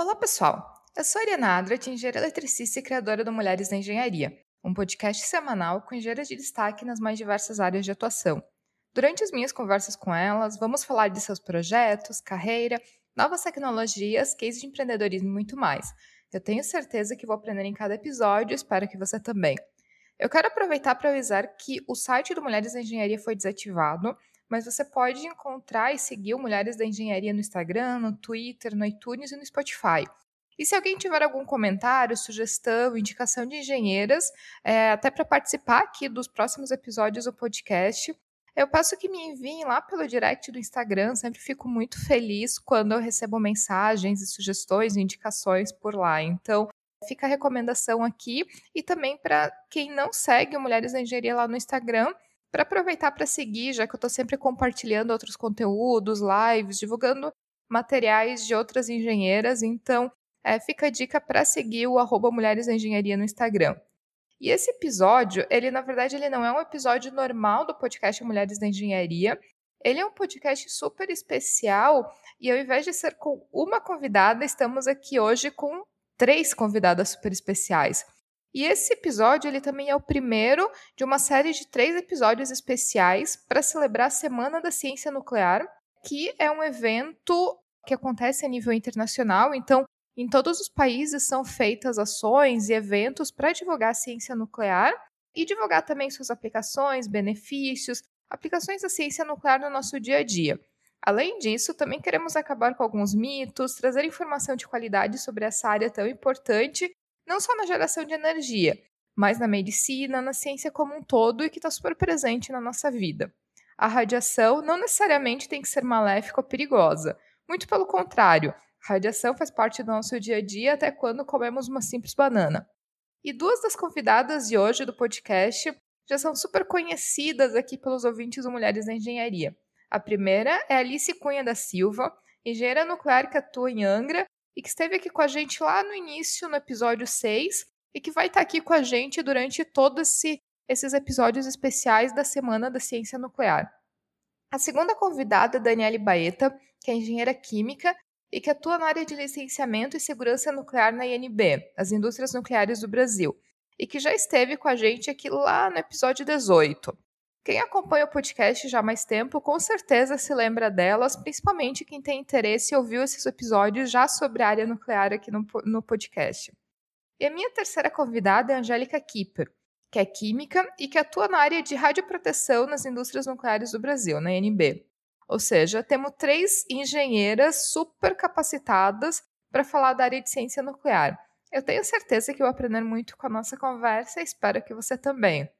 Olá, pessoal! Eu sou a Ariana Adrat, engenheira eletricista e criadora do Mulheres na Engenharia, um podcast semanal com engenheiras de destaque nas mais diversas áreas de atuação. Durante as minhas conversas com elas, vamos falar de seus projetos, carreira, novas tecnologias, case de empreendedorismo e muito mais. Eu tenho certeza que vou aprender em cada episódio e espero que você também. Eu quero aproveitar para avisar que o site do Mulheres da Engenharia foi desativado, mas você pode encontrar e seguir Mulheres da Engenharia no Instagram, no Twitter, no iTunes e no Spotify. E se alguém tiver algum comentário, sugestão, indicação de engenheiras, é, até para participar aqui dos próximos episódios do podcast, eu peço que me enviem lá pelo direct do Instagram. Sempre fico muito feliz quando eu recebo mensagens e sugestões e indicações por lá. Então, fica a recomendação aqui. E também para quem não segue Mulheres da Engenharia lá no Instagram, para aproveitar para seguir, já que eu estou sempre compartilhando outros conteúdos, lives, divulgando materiais de outras engenheiras. Então, é, fica a dica para seguir o arroba Mulheres da Engenharia no Instagram. E esse episódio, ele na verdade ele não é um episódio normal do podcast Mulheres da Engenharia. Ele é um podcast super especial e ao invés de ser com uma convidada, estamos aqui hoje com três convidadas super especiais. E esse episódio ele também é o primeiro de uma série de três episódios especiais para celebrar a Semana da Ciência Nuclear, que é um evento que acontece a nível internacional. Então, em todos os países são feitas ações e eventos para divulgar a ciência nuclear e divulgar também suas aplicações, benefícios, aplicações da ciência nuclear no nosso dia a dia. Além disso, também queremos acabar com alguns mitos, trazer informação de qualidade sobre essa área tão importante, não só na geração de energia, mas na medicina, na ciência como um todo e que está super presente na nossa vida. A radiação não necessariamente tem que ser maléfica ou perigosa. Muito pelo contrário, Radiação faz parte do nosso dia a dia até quando comemos uma simples banana. E duas das convidadas de hoje do podcast já são super conhecidas aqui pelos ouvintes do Mulheres da Engenharia. A primeira é Alice Cunha da Silva, engenheira nuclear que atua em Angra e que esteve aqui com a gente lá no início, no episódio 6, e que vai estar aqui com a gente durante todos esse, esses episódios especiais da Semana da Ciência Nuclear. A segunda convidada é Daniele Baeta, que é engenheira química e que atua na área de licenciamento e segurança nuclear na INB, as indústrias nucleares do Brasil, e que já esteve com a gente aqui lá no episódio 18. Quem acompanha o podcast já há mais tempo, com certeza se lembra delas, principalmente quem tem interesse e ouviu esses episódios já sobre a área nuclear aqui no, no podcast. E a minha terceira convidada é Angélica Kipper, que é química e que atua na área de radioproteção nas indústrias nucleares do Brasil, na INB. Ou seja, temos três engenheiras super capacitadas para falar da área de ciência nuclear. Eu tenho certeza que vou aprender muito com a nossa conversa e espero que você também.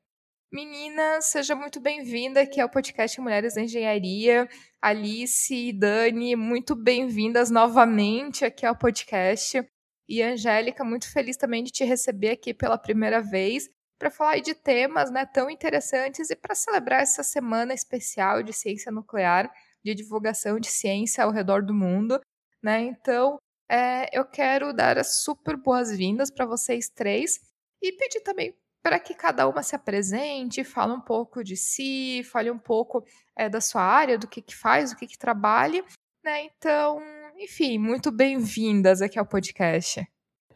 Menina, seja muito bem-vinda aqui ao podcast Mulheres da Engenharia. Alice e Dani, muito bem-vindas novamente aqui ao podcast. E Angélica, muito feliz também de te receber aqui pela primeira vez para falar de temas né, tão interessantes e para celebrar essa semana especial de ciência nuclear, de divulgação de ciência ao redor do mundo. Né? Então, é, eu quero dar as super boas-vindas para vocês três e pedir também para que cada uma se apresente, fale um pouco de si, fale um pouco é, da sua área, do que, que faz, do que, que trabalha. Né? Então, enfim, muito bem-vindas aqui ao podcast.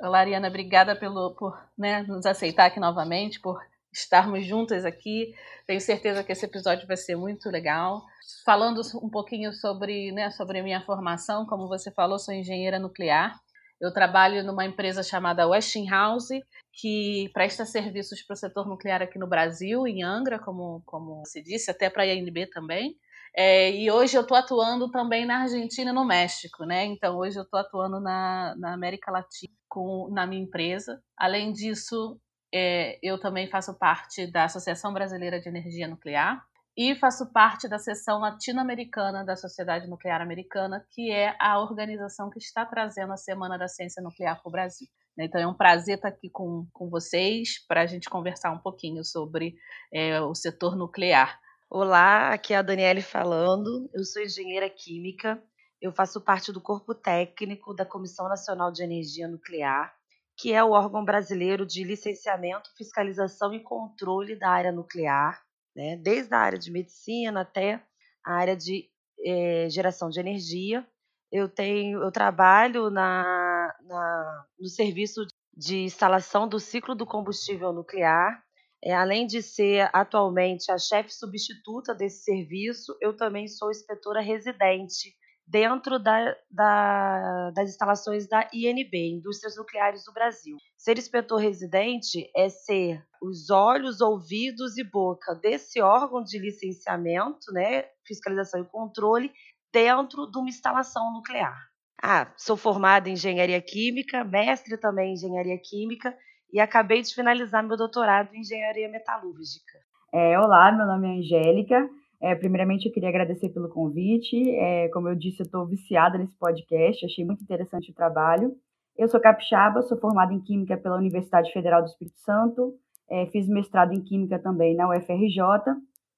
Olá, Ariana, obrigada pelo, por né, nos aceitar aqui novamente, por estarmos juntas aqui. Tenho certeza que esse episódio vai ser muito legal. Falando um pouquinho sobre, né, sobre a minha formação, como você falou, sou engenheira nuclear. Eu trabalho numa empresa chamada Westinghouse, que presta serviços para o setor nuclear aqui no Brasil, em Angra, como, como se disse, até para a INB também. É, e hoje eu estou atuando também na Argentina e no México, né? Então hoje eu estou atuando na, na América Latina com, na minha empresa. Além disso, é, eu também faço parte da Associação Brasileira de Energia Nuclear e faço parte da seção latino-americana da Sociedade Nuclear Americana, que é a organização que está trazendo a Semana da Ciência Nuclear para o Brasil. Então é um prazer estar aqui com, com vocês para a gente conversar um pouquinho sobre é, o setor nuclear. Olá, aqui é a Daniele falando. Eu sou engenheira química. Eu faço parte do corpo técnico da Comissão Nacional de Energia Nuclear, que é o órgão brasileiro de licenciamento, fiscalização e controle da área nuclear, né? desde a área de medicina até a área de eh, geração de energia. Eu tenho, eu trabalho na, na, no serviço de instalação do ciclo do combustível nuclear. É, além de ser atualmente a chefe substituta desse serviço, eu também sou inspetora residente dentro da, da, das instalações da INB, Indústrias Nucleares do Brasil. Ser inspetor residente é ser os olhos, ouvidos e boca desse órgão de licenciamento, né, fiscalização e controle, dentro de uma instalação nuclear. Ah, sou formada em engenharia química, mestre também em engenharia química e acabei de finalizar meu doutorado em engenharia metalúrgica. É, olá, meu nome é Angélica. É, primeiramente, eu queria agradecer pelo convite. É, como eu disse, eu estou viciada nesse podcast, achei muito interessante o trabalho. Eu sou capixaba, sou formada em Química pela Universidade Federal do Espírito Santo, é, fiz mestrado em Química também na UFRJ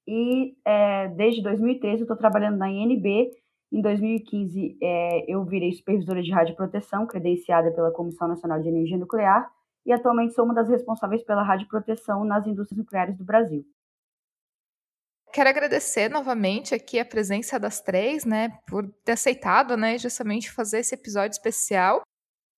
e é, desde 2013 eu estou trabalhando na INB. Em 2015 é, eu virei supervisora de radioproteção, credenciada pela Comissão Nacional de Energia Nuclear e atualmente sou uma das responsáveis pela radioproteção nas indústrias nucleares do Brasil. Quero agradecer novamente aqui a presença das três, né, por ter aceitado, né, justamente fazer esse episódio especial.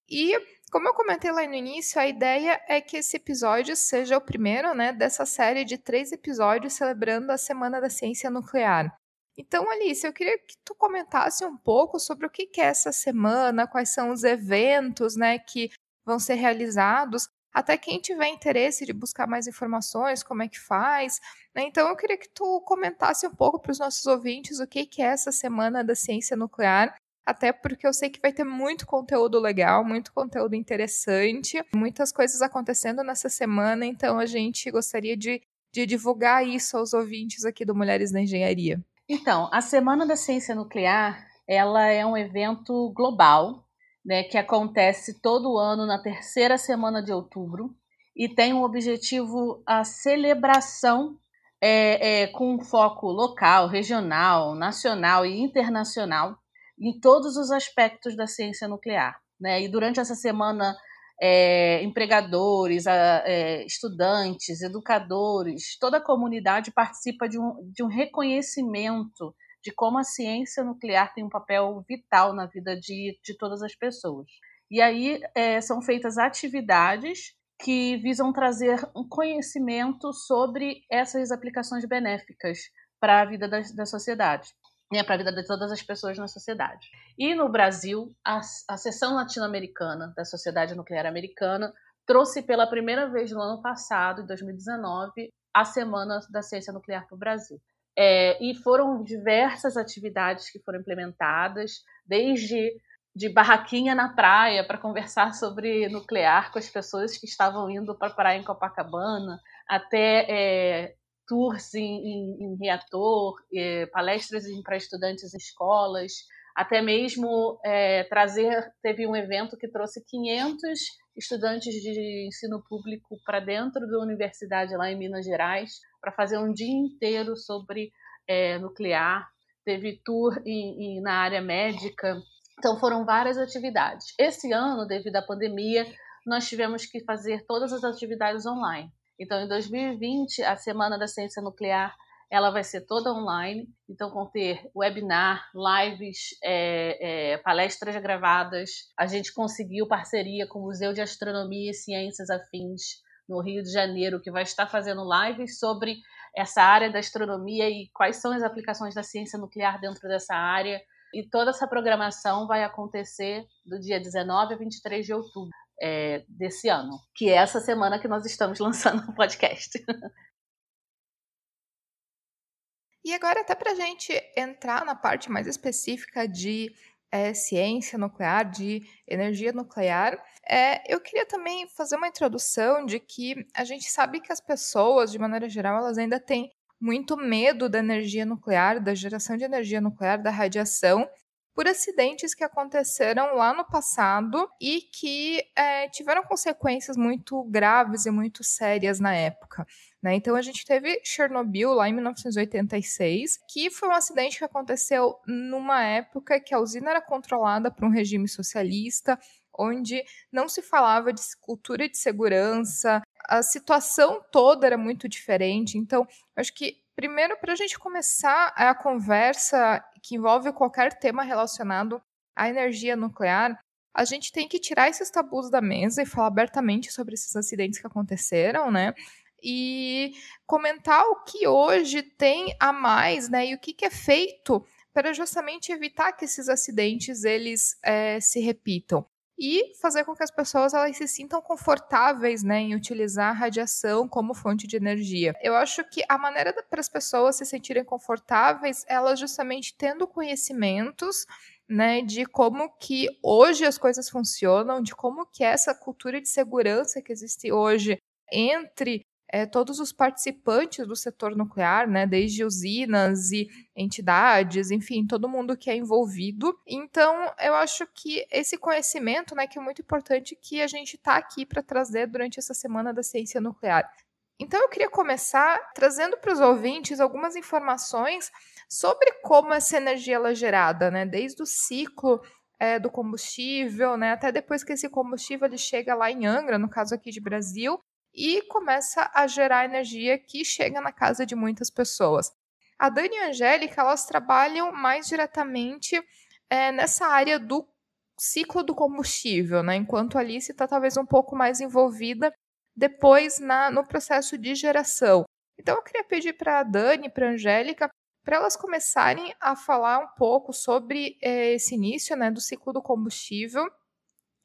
E como eu comentei lá no início, a ideia é que esse episódio seja o primeiro, né, dessa série de três episódios celebrando a Semana da Ciência Nuclear. Então, Alice, eu queria que tu comentasse um pouco sobre o que é essa semana, quais são os eventos, né, que vão ser realizados até quem tiver interesse de buscar mais informações, como é que faz. Né? Então, eu queria que tu comentasse um pouco para os nossos ouvintes o que, que é essa Semana da Ciência Nuclear, até porque eu sei que vai ter muito conteúdo legal, muito conteúdo interessante, muitas coisas acontecendo nessa semana, então a gente gostaria de, de divulgar isso aos ouvintes aqui do Mulheres na Engenharia. Então, a Semana da Ciência Nuclear, ela é um evento global né, que acontece todo ano na terceira semana de outubro e tem um objetivo a celebração é, é, com foco local, regional, nacional e internacional em todos os aspectos da ciência nuclear. Né? E durante essa semana, é, empregadores, a, é, estudantes, educadores, toda a comunidade participa de um, de um reconhecimento de como a ciência nuclear tem um papel vital na vida de, de todas as pessoas. E aí é, são feitas atividades que visam trazer um conhecimento sobre essas aplicações benéficas para a vida da, da sociedade, né, para a vida de todas as pessoas na sociedade. E no Brasil, a, a seção latino-americana da Sociedade Nuclear Americana trouxe pela primeira vez no ano passado, em 2019, a Semana da Ciência Nuclear para o Brasil. É, e foram diversas atividades que foram implementadas, desde de barraquinha na praia para conversar sobre nuclear com as pessoas que estavam indo para praia em Copacabana, até é, tours em, em, em reator, é, palestras para estudantes em escolas, até mesmo é, trazer. Teve um evento que trouxe 500 estudantes de ensino público para dentro da universidade lá em Minas Gerais para fazer um dia inteiro sobre é, nuclear. Teve tour em, em, na área médica. Então foram várias atividades. Esse ano, devido à pandemia, nós tivemos que fazer todas as atividades online. Então, em 2020, a Semana da Ciência Nuclear ela vai ser toda online, então vão ter webinar, lives, é, é, palestras gravadas. A gente conseguiu parceria com o Museu de Astronomia e Ciências Afins no Rio de Janeiro, que vai estar fazendo lives sobre essa área da astronomia e quais são as aplicações da ciência nuclear dentro dessa área. E toda essa programação vai acontecer do dia 19 a 23 de outubro é, desse ano, que é essa semana que nós estamos lançando o podcast. E agora, até para a gente entrar na parte mais específica de é, ciência nuclear, de energia nuclear, é, eu queria também fazer uma introdução de que a gente sabe que as pessoas, de maneira geral, elas ainda têm muito medo da energia nuclear, da geração de energia nuclear, da radiação, por acidentes que aconteceram lá no passado e que é, tiveram consequências muito graves e muito sérias na época. Né? Então a gente teve Chernobyl lá em 1986, que foi um acidente que aconteceu numa época que a usina era controlada por um regime socialista, onde não se falava de cultura de segurança, a situação toda era muito diferente. Então, acho que primeiro para a gente começar a conversa que envolve qualquer tema relacionado a energia nuclear, a gente tem que tirar esses tabus da mesa e falar abertamente sobre esses acidentes que aconteceram, né? E comentar o que hoje tem a mais, né? E o que, que é feito para justamente evitar que esses acidentes eles é, se repitam e fazer com que as pessoas elas se sintam confortáveis né, em utilizar a radiação como fonte de energia. Eu acho que a maneira para as pessoas se sentirem confortáveis elas justamente tendo conhecimentos né, de como que hoje as coisas funcionam, de como que essa cultura de segurança que existe hoje entre é, todos os participantes do setor nuclear, né, desde usinas e entidades, enfim, todo mundo que é envolvido. Então, eu acho que esse conhecimento, né, que é muito importante que a gente está aqui para trazer durante essa semana da ciência nuclear. Então, eu queria começar trazendo para os ouvintes algumas informações sobre como essa energia é gerada, né, desde o ciclo é, do combustível, né, até depois que esse combustível ele chega lá em Angra, no caso aqui de Brasil, e começa a gerar energia que chega na casa de muitas pessoas. A Dani e a Angélica, elas trabalham mais diretamente é, nessa área do ciclo do combustível, né? enquanto a Alice está talvez um pouco mais envolvida depois na, no processo de geração. Então eu queria pedir para a Dani e para a Angélica para elas começarem a falar um pouco sobre é, esse início né, do ciclo do combustível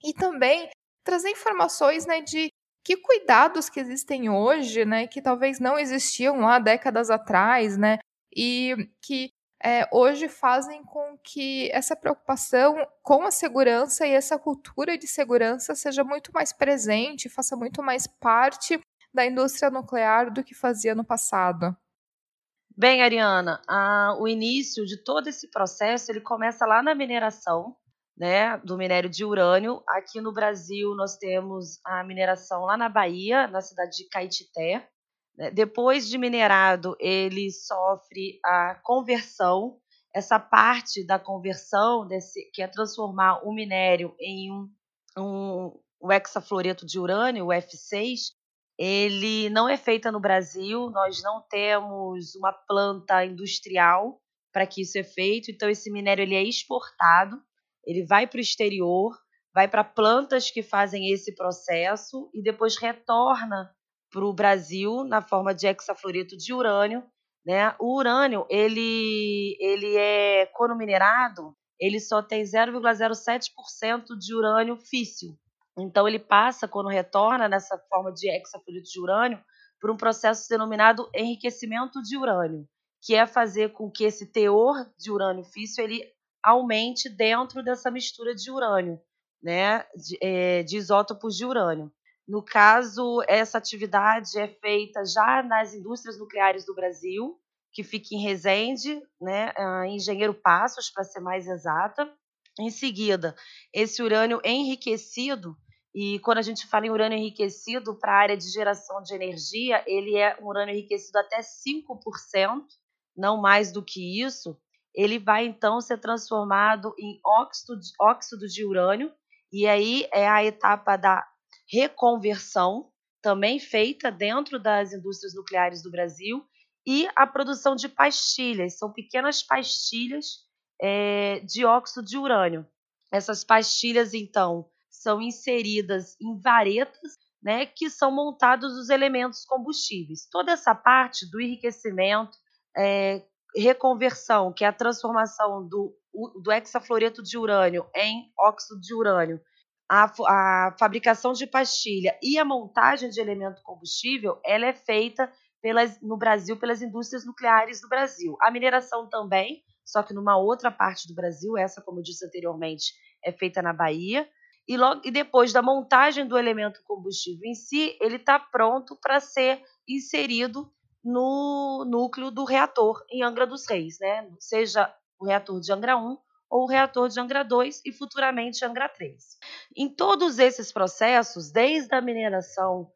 e também trazer informações né, de que cuidados que existem hoje, né, que talvez não existiam lá décadas atrás, né, e que é, hoje fazem com que essa preocupação com a segurança e essa cultura de segurança seja muito mais presente, faça muito mais parte da indústria nuclear do que fazia no passado. Bem, Ariana, a, o início de todo esse processo ele começa lá na mineração, né, do minério de urânio. Aqui no Brasil, nós temos a mineração lá na Bahia, na cidade de Caetité. Né. Depois de minerado, ele sofre a conversão. Essa parte da conversão, desse, que é transformar o minério em um, um, hexafluoreto de urânio, o F6, ele não é feita no Brasil, nós não temos uma planta industrial para que isso é feito, então esse minério ele é exportado ele vai para o exterior, vai para plantas que fazem esse processo e depois retorna para o Brasil na forma de hexafluoreto de urânio. Né? O urânio, ele, ele é, quando minerado, ele só tem 0,07% de urânio físsil. Então, ele passa, quando retorna nessa forma de hexafluoreto de urânio, por um processo denominado enriquecimento de urânio, que é fazer com que esse teor de urânio físsil ele aumente dentro dessa mistura de urânio, né, de, é, de isótopos de urânio. No caso, essa atividade é feita já nas indústrias nucleares do Brasil, que fica em Resende, né, em Engenheiro Passos, para ser mais exata. Em seguida, esse urânio enriquecido, e quando a gente fala em urânio enriquecido para a área de geração de energia, ele é um urânio enriquecido até 5%, não mais do que isso, ele vai então ser transformado em óxido de, óxido de urânio, e aí é a etapa da reconversão, também feita dentro das indústrias nucleares do Brasil, e a produção de pastilhas, são pequenas pastilhas é, de óxido de urânio. Essas pastilhas, então, são inseridas em varetas, né, que são montados os elementos combustíveis. Toda essa parte do enriquecimento, é, reconversão, que é a transformação do, do hexafluoreto de urânio em óxido de urânio, a, a, fabricação de pastilha e a montagem de elemento combustível, ela é feita pelas, no Brasil pelas indústrias nucleares do Brasil. A mineração também, só que numa outra parte do Brasil, essa, como eu disse anteriormente, é feita na Bahia. E, logo, e depois da montagem do elemento combustível em si, ele está pronto para ser inserido no núcleo do reator em Angra dos Reis, né? seja o reator de Angra 1 ou o reator de Angra 2 e futuramente Angra 3. Em todos esses processos, desde a mineração,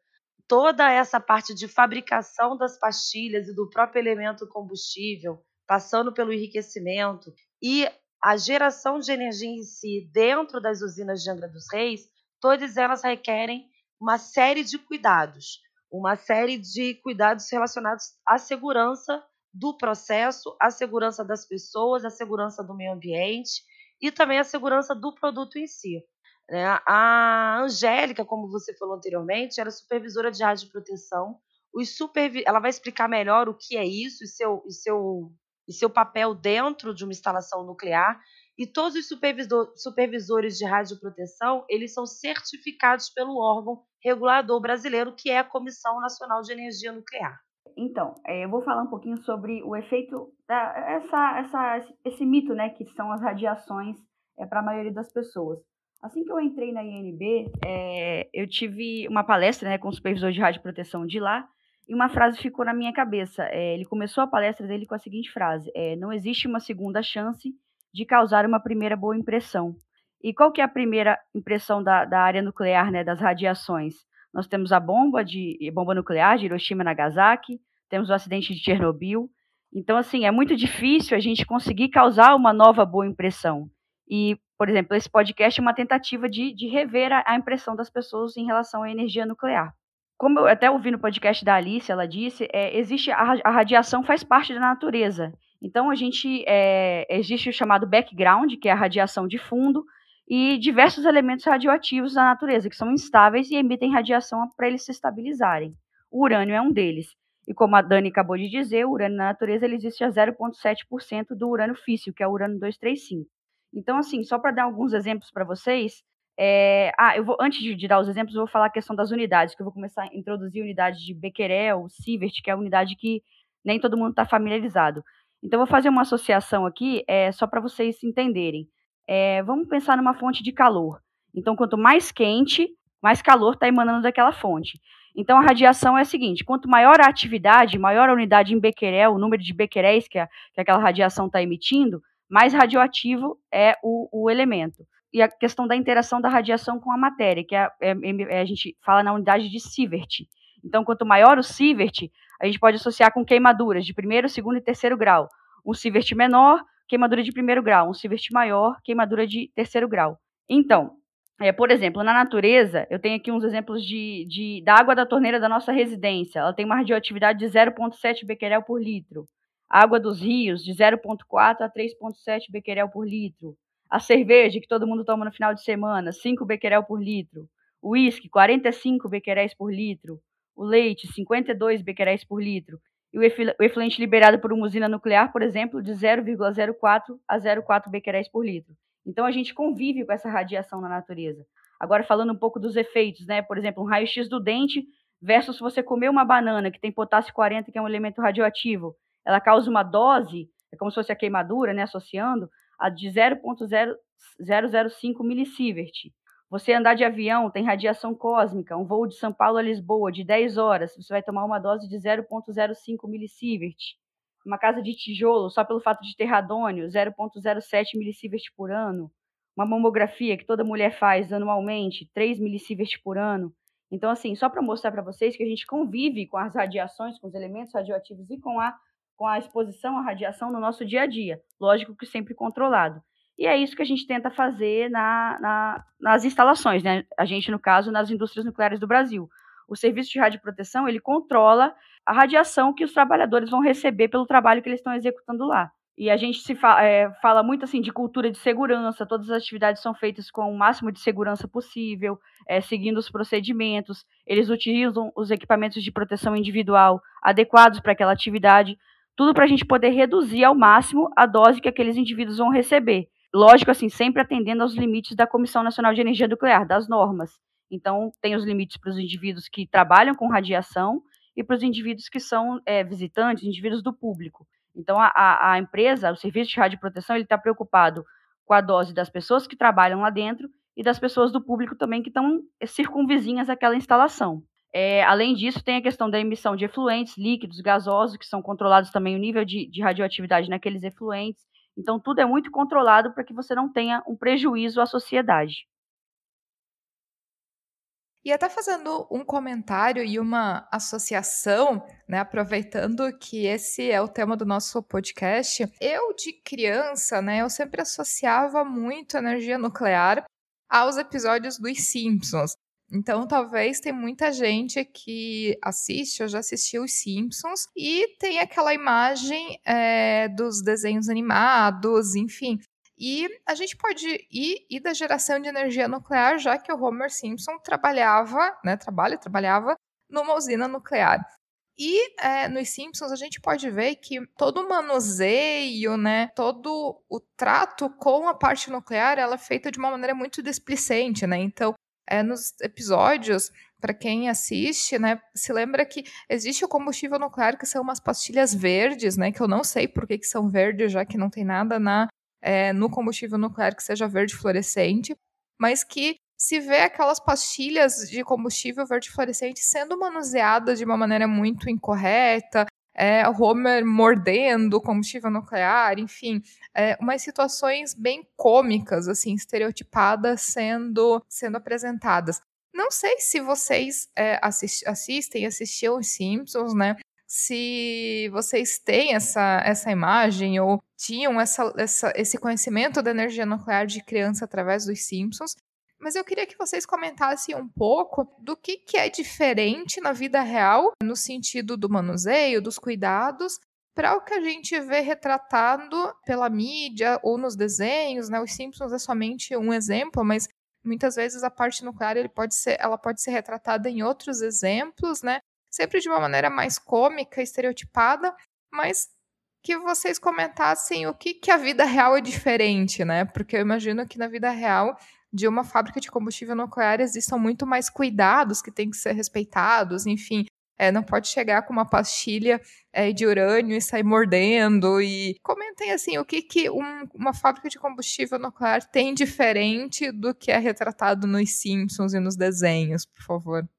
toda essa parte de fabricação das pastilhas e do próprio elemento combustível, passando pelo enriquecimento e a geração de energia em si dentro das usinas de Angra dos Reis, todas elas requerem uma série de cuidados uma série de cuidados relacionados à segurança do processo, à segurança das pessoas, à segurança do meio ambiente. e também a segurança do produto em si. Né? A Angélica, como você falou anteriormente, era supervisora de radioproteção. Os supervi ela vai explicar melhor o que é isso e seu, e seu, e seu papel dentro de uma instalação nuclear. E todos os supervisor, supervisores de radioproteção, eles são certificados pelo órgão regulador brasileiro, que é a Comissão Nacional de Energia Nuclear. Então, é, eu vou falar um pouquinho sobre o efeito da essa, essa, esse mito, né, que são as radiações é, para a maioria das pessoas. Assim que eu entrei na INB, é, eu tive uma palestra né, com o supervisor de radioproteção de lá, e uma frase ficou na minha cabeça. É, ele começou a palestra dele com a seguinte frase: é, Não existe uma segunda chance de causar uma primeira boa impressão. E qual que é a primeira impressão da, da área nuclear, né, das radiações? Nós temos a bomba de bomba nuclear de Hiroshima e Nagasaki, temos o acidente de Chernobyl. Então, assim, é muito difícil a gente conseguir causar uma nova boa impressão. E, por exemplo, esse podcast é uma tentativa de, de rever a, a impressão das pessoas em relação à energia nuclear. Como eu até ouvi no podcast da Alice, ela disse, é, existe a, a, radiação faz parte da natureza. Então, a gente é, existe o chamado background, que é a radiação de fundo, e diversos elementos radioativos da natureza, que são instáveis e emitem radiação para eles se estabilizarem. O urânio é um deles. E como a Dani acabou de dizer, o urânio na natureza ele existe a 0,7% do urânio físsil, que é o urânio 235. Então, assim, só para dar alguns exemplos para vocês, é... ah, eu vou antes de, de, dar os exemplos, eu vou falar a questão das unidades, que eu vou começar a introduzir unidades de Becquerel, Sievert, que é a unidade que nem todo mundo está familiarizado. Então, vou fazer uma associação aqui, é, só para vocês entenderem. É, vamos pensar numa fonte de calor. Então, quanto mais quente, mais calor está emanando daquela fonte. Então, a radiação é a seguinte: quanto maior a atividade, maior a unidade em becquerel, o número de becqueréis que, a, que aquela radiação está emitindo, mais radioativo é o, o, elemento. E a questão da interação da radiação com a matéria, que é, é, é, a gente fala na unidade de Sievert. Então, quanto maior o Sievert, a gente pode associar com queimaduras de primeiro, segundo e terceiro grau. Um Sievert menor, queimadura de primeiro grau. Um Sievert maior, queimadura de terceiro grau. Então, é, por exemplo, na natureza, eu tenho aqui uns exemplos de, de, da água da torneira da nossa residência. Ela tem uma radioatividade de 0,7 becquerel por litro. A água dos rios, de 0,4 a 3,7 becquerel por litro. A cerveja, que todo mundo toma no final de semana, 5 becquerel por litro. O uísque, 45 becqueréis por litro. O leite, 52 becqueréis por litro. E o efluente liberado por uma usina nuclear, por exemplo, de 0,04 a 0,4 becqueréis por litro. Então a gente convive com essa radiação na natureza. Agora falando um pouco dos efeitos, né? Por exemplo, um raio-x do dente versus você comer uma banana que tem potássio 40, que é um elemento radioativo, ela causa uma dose, é como se fosse a queimadura, né, associando, a de 0.005 milisievert. Você andar de avião, tem radiação cósmica, um voo de São Paulo a Lisboa de 10 horas, você vai tomar uma dose de 0.05 milisievert uma casa de tijolo, só pelo fato de ter radônio, 0,07 milisievert por ano, uma mamografia que toda mulher faz anualmente, 3 milisievert por ano. Então, assim, só para mostrar para vocês que a gente convive com as radiações, com os elementos radioativos e com a, com a exposição à radiação no nosso dia a dia. Lógico que sempre controlado. E é isso que a gente tenta fazer na, na, nas instalações, né? A gente, no caso, nas indústrias nucleares do Brasil o serviço de radioproteção ele controla a radiação que os trabalhadores vão receber pelo trabalho que eles estão executando lá. E a gente se fa é, fala muito assim de cultura de segurança, todas as atividades são feitas com o máximo de segurança possível, é, seguindo os procedimentos, eles utilizam os equipamentos de proteção individual adequados para aquela atividade, tudo para a gente poder reduzir ao máximo a dose que aqueles indivíduos vão receber. Lógico, assim, sempre atendendo aos limites da Comissão Nacional de Energia Nuclear, das normas. Então, tem os limites para os indivíduos que trabalham com radiação e para os indivíduos que são é, visitantes, indivíduos do público. Então, a, a, empresa, o serviço de radioproteção, ele está preocupado com a dose das pessoas que trabalham lá dentro e das pessoas do público também que estão circunvizinhas àquela instalação. É, além disso, tem a questão da emissão de efluentes, líquidos, gasosos, que são controlados também o nível de, de radioatividade naqueles efluentes. Então, tudo é muito controlado para que você não tenha um prejuízo à sociedade. E até fazendo um comentário e uma associação, né, aproveitando que esse é o tema do nosso podcast, eu de criança, né, eu sempre associava muito energia nuclear aos episódios dos Simpsons. Então, talvez tem muita gente que assiste ou já assistiu os Simpsons e tem aquela imagem é, dos desenhos animados, enfim. E a gente pode ir, ir da geração de energia nuclear, já que o Homer Simpson trabalhava, né, trabalha, trabalhava numa usina nuclear. E é, nos Simpsons a gente pode ver que todo o manuseio, né, todo o trato com a parte nuclear, ela é feita de uma maneira muito displicente, né? Então, é, nos episódios, para quem assiste, né, se lembra que existe o combustível nuclear que são umas pastilhas verdes, né, que eu não sei por que, que são verdes, já que não tem nada na é, no combustível nuclear que seja verde fluorescente, mas que se vê aquelas pastilhas de combustível verde fluorescente sendo manuseadas de uma maneira muito incorreta, é, Homer mordendo combustível nuclear, enfim, é, umas situações bem cômicas, assim, estereotipadas sendo, sendo apresentadas. Não sei se vocês é, assist, assistem, assistiam os Simpsons, né? se vocês têm essa, essa imagem ou tinham essa, essa, esse conhecimento da energia nuclear de criança através dos Simpsons. Mas eu queria que vocês comentassem um pouco do que, que é diferente na vida real, no sentido do manuseio, dos cuidados, para o que a gente vê retratado pela mídia ou nos desenhos, né? Os Simpsons é somente um exemplo, mas muitas vezes a parte nuclear ele pode ser, ela pode ser retratada em outros exemplos, né? sempre de uma maneira mais cômica, estereotipada, mas que vocês comentassem o que, que a vida real é diferente, né? Porque eu imagino que na vida real de uma fábrica de combustível nuclear existam muito mais cuidados que têm que ser respeitados, enfim. É, não pode chegar com uma pastilha é, de urânio e sair mordendo. E comentem assim, o que, que um, uma fábrica de combustível nuclear tem diferente do que é retratado nos Simpsons e nos desenhos, por favor.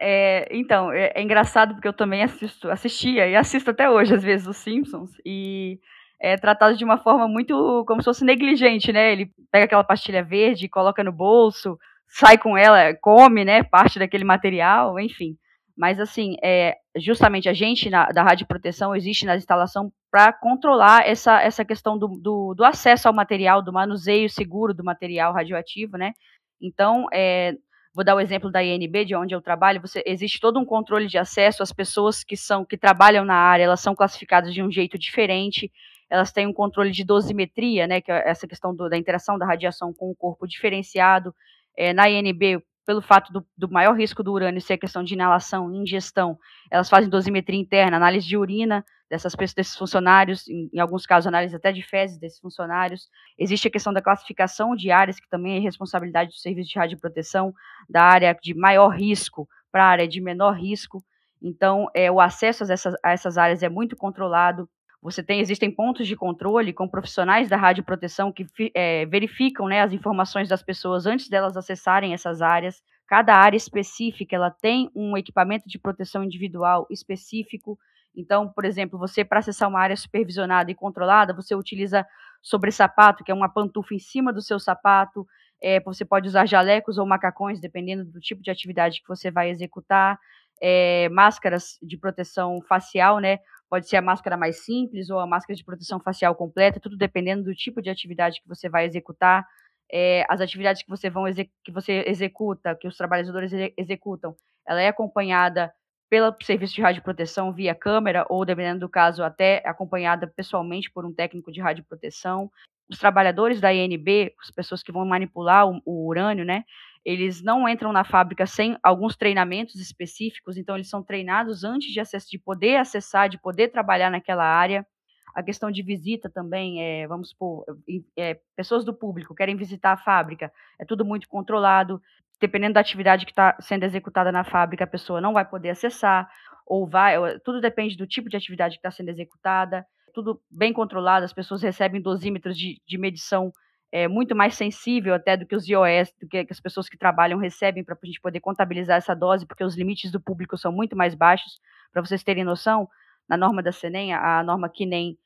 É, então, é, é, engraçado porque eu também assisto, assistia e assisto até hoje, às vezes, os Simpsons, e é tratado de uma forma muito como se fosse negligente, né? Ele pega aquela pastilha verde, coloca no bolso, sai com ela, come, né, parte daquele material, enfim. Mas, assim, é, justamente a gente na, da Rádio Proteção existe na instalação para controlar essa, essa questão do, do, do, acesso ao material, do manuseio seguro do material radioativo, né? Então, é, Vou dar o exemplo da INB, de onde eu trabalho. Você, existe todo um controle de acesso. As pessoas que são que trabalham na área, elas são classificadas de um jeito diferente. Elas têm um controle de dosimetria, né, que é essa questão do, da interação da radiação com o corpo diferenciado. É, na INB, pelo fato do, do, maior risco do urânio ser a questão de inalação e ingestão, elas fazem dosimetria interna, análise de urina dessas pessoas, desses funcionários, em, em, alguns casos análise até de fezes desses funcionários. Existe a questão da classificação de áreas, que também é responsabilidade do serviço de radioproteção, da área de maior risco para a área de menor risco. Então, é, o acesso a essas, a essas áreas é muito controlado. Você tem, existem pontos de controle com profissionais da radioproteção que é, verificam né, as informações das pessoas antes delas acessarem essas áreas. Cada área específica ela tem um equipamento de proteção individual específico. Então, por exemplo, você para acessar uma área supervisionada e controlada, você utiliza sobre sapato, que é uma pantufa em cima do seu sapato. É, você pode usar jalecos ou macacões, dependendo do tipo de atividade que você vai executar. É, máscaras de proteção facial, né? Pode ser a máscara mais simples ou a máscara de proteção facial completa, tudo dependendo do tipo de atividade que você vai executar. É, as atividades que você, vão que você executa, que os trabalhadores executam, ela é acompanhada pelo serviço de radioproteção via câmera, ou, dependendo do caso, até acompanhada pessoalmente por um técnico de radioproteção. Os trabalhadores da INB, as pessoas que vão manipular o, o urânio, né, eles não entram na fábrica sem alguns treinamentos específicos, então eles são treinados antes de, acess de poder acessar, de poder trabalhar naquela área. A questão de visita também, é, vamos supor, é, pessoas do público querem visitar a fábrica, é tudo muito controlado. Dependendo da atividade que está sendo executada na fábrica, a pessoa não vai poder acessar, ou vai, tudo depende do tipo de atividade que está sendo executada, tudo bem controlado, as pessoas recebem dosímetros de, de medição é, muito mais sensível até do que os IOS, do que, as pessoas que trabalham recebem para a gente poder contabilizar essa dose, porque os limites do público são muito mais baixos. Para vocês terem noção, na norma da CENEM, a norma KINEM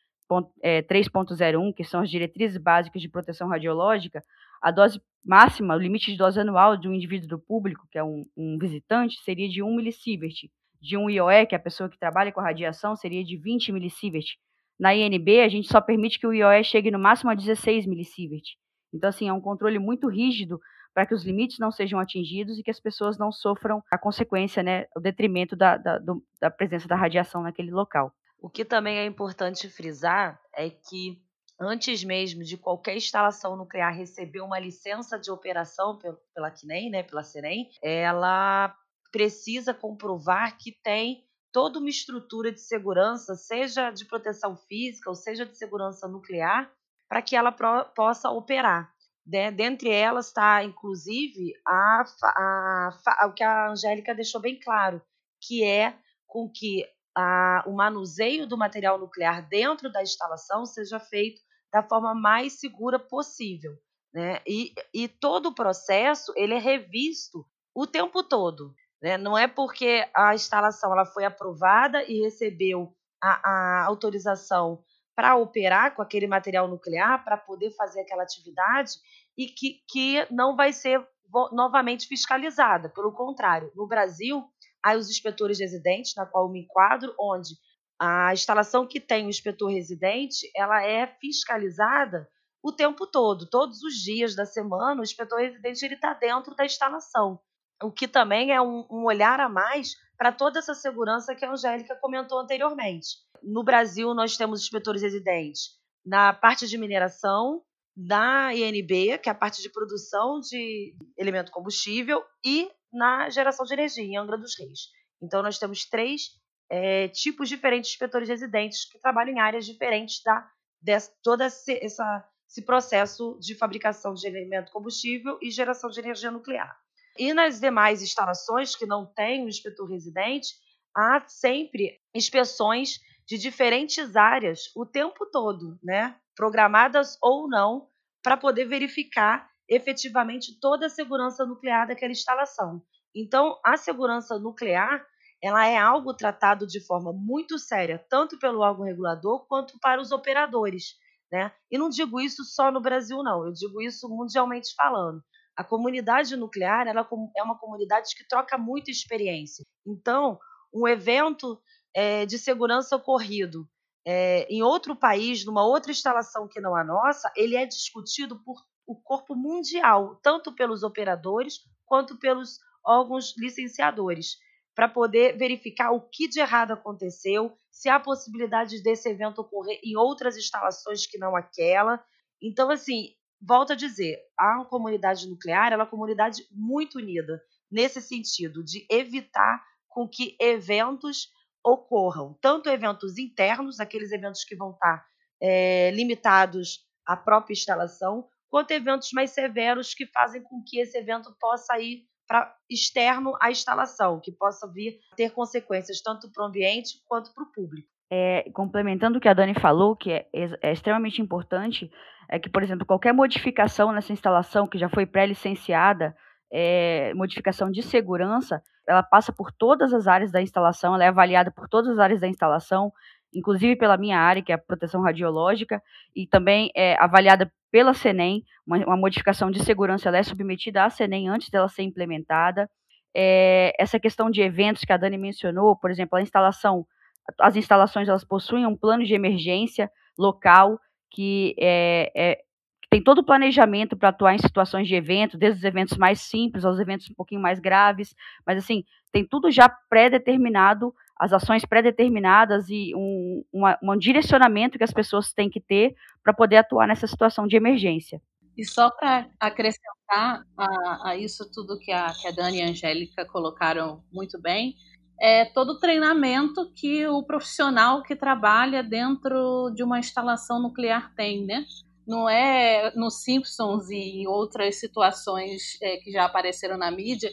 é, 3.01, que são as diretrizes básicas de proteção radiológica, a dose máxima, o limite de dose anual de um indivíduo do público, que é um, um visitante, seria de 1 milisievert. De um IOE, que é a pessoa que trabalha com a radiação, seria de 20 milisievert. Na INB, a gente só permite que o IOE chegue no máximo a 16 milisievert. Então, assim, é um controle muito rígido para que os limites não sejam atingidos e que as pessoas não sofram a consequência, né, o detrimento da, da, do, da presença da radiação naquele local. O que também é importante frisar é que antes mesmo de qualquer instalação nuclear receber uma licença de operação pela CNEM, né, pela CNEM, ela precisa comprovar que tem toda uma estrutura de segurança, seja de proteção física ou seja de segurança nuclear, para que ela possa operar. Né? Dentre elas está, inclusive, a, a, a, o que a Angélica deixou bem claro, que é com que a, o manuseio do material nuclear dentro da instalação seja feito da forma mais segura possível. Né? E, e todo o processo ele é revisto o tempo todo. Né? Não é porque a instalação ela foi aprovada e recebeu a, a autorização para operar com aquele material nuclear, para poder fazer aquela atividade, e que, que não vai ser novamente fiscalizada. Pelo contrário, no Brasil, há os inspetores residentes, na qual eu me enquadro, onde a instalação que tem o inspetor residente, ela é fiscalizada o tempo todo, todos os dias da semana, o inspetor residente está dentro da instalação o que também é um, um olhar a mais para toda essa segurança que a Angélica comentou anteriormente. No Brasil, nós temos inspetores residentes na parte de mineração, na INB, que é a parte de produção de elemento combustível, e na geração de energia, em Angra dos Reis. Então, nós temos três é, tipos diferentes de inspetores residentes que trabalham em áreas diferentes da esse, essa, esse processo de fabricação de elemento combustível e geração de energia nuclear. E nas demais instalações que não têm o inspetor residente, há sempre inspeções de diferentes áreas o tempo todo, né? programadas ou não, para poder verificar efetivamente toda a segurança nuclear daquela instalação. Então, a segurança nuclear ela é algo tratado de forma muito séria, tanto pelo órgão regulador quanto para os operadores. Né? E não digo isso só no Brasil, não, eu digo isso mundialmente falando. A comunidade nuclear ela é uma comunidade que troca muita experiência. Então, um evento é, de segurança ocorrido é, em outro país, numa outra instalação que não a nossa, ele é discutido por o corpo mundial, tanto pelos operadores quanto pelos órgãos licenciadores, para poder verificar o que de errado aconteceu, se há possibilidade desse evento ocorrer em outras instalações que não aquela. Então, assim, volto a dizer, a comunidade nuclear é uma comunidade muito unida nesse sentido de evitar com que eventos ocorram, tanto eventos internos, aqueles eventos que vão estar é, limitados à própria instalação, quanto eventos mais severos que fazem com que esse evento possa ir para externo à instalação, que possa vir ter consequências tanto para o ambiente quanto para o público. É, complementando o que a Dani falou, que é, é extremamente importante, é que, por exemplo, qualquer modificação nessa instalação que já foi pré-licenciada, é, modificação de segurança, ela passa por todas as áreas da instalação, ela é avaliada por todas as áreas da instalação, inclusive pela minha área, que é a proteção radiológica, e também é avaliada pela CENEM, uma, uma modificação de segurança ela é submetida à CENEM antes dela ser implementada. É, essa questão de eventos que a Dani mencionou, por exemplo, a instalação, as instalações elas possuem um plano de emergência local que é, é, tem todo o planejamento para atuar em situações de evento, desde os eventos mais simples aos eventos um pouquinho mais graves, mas assim, tem tudo já pré-determinado, as ações pré-determinadas e um, um direcionamento que as pessoas têm que ter para poder atuar nessa situação de emergência. E só para acrescentar a, a, isso tudo que a, que a Dani e a Angélica colocaram muito bem, é todo o treinamento que o profissional que trabalha dentro de uma instalação nuclear tem, né? Não é nos Simpsons e em outras situações é, que já apareceram na mídia,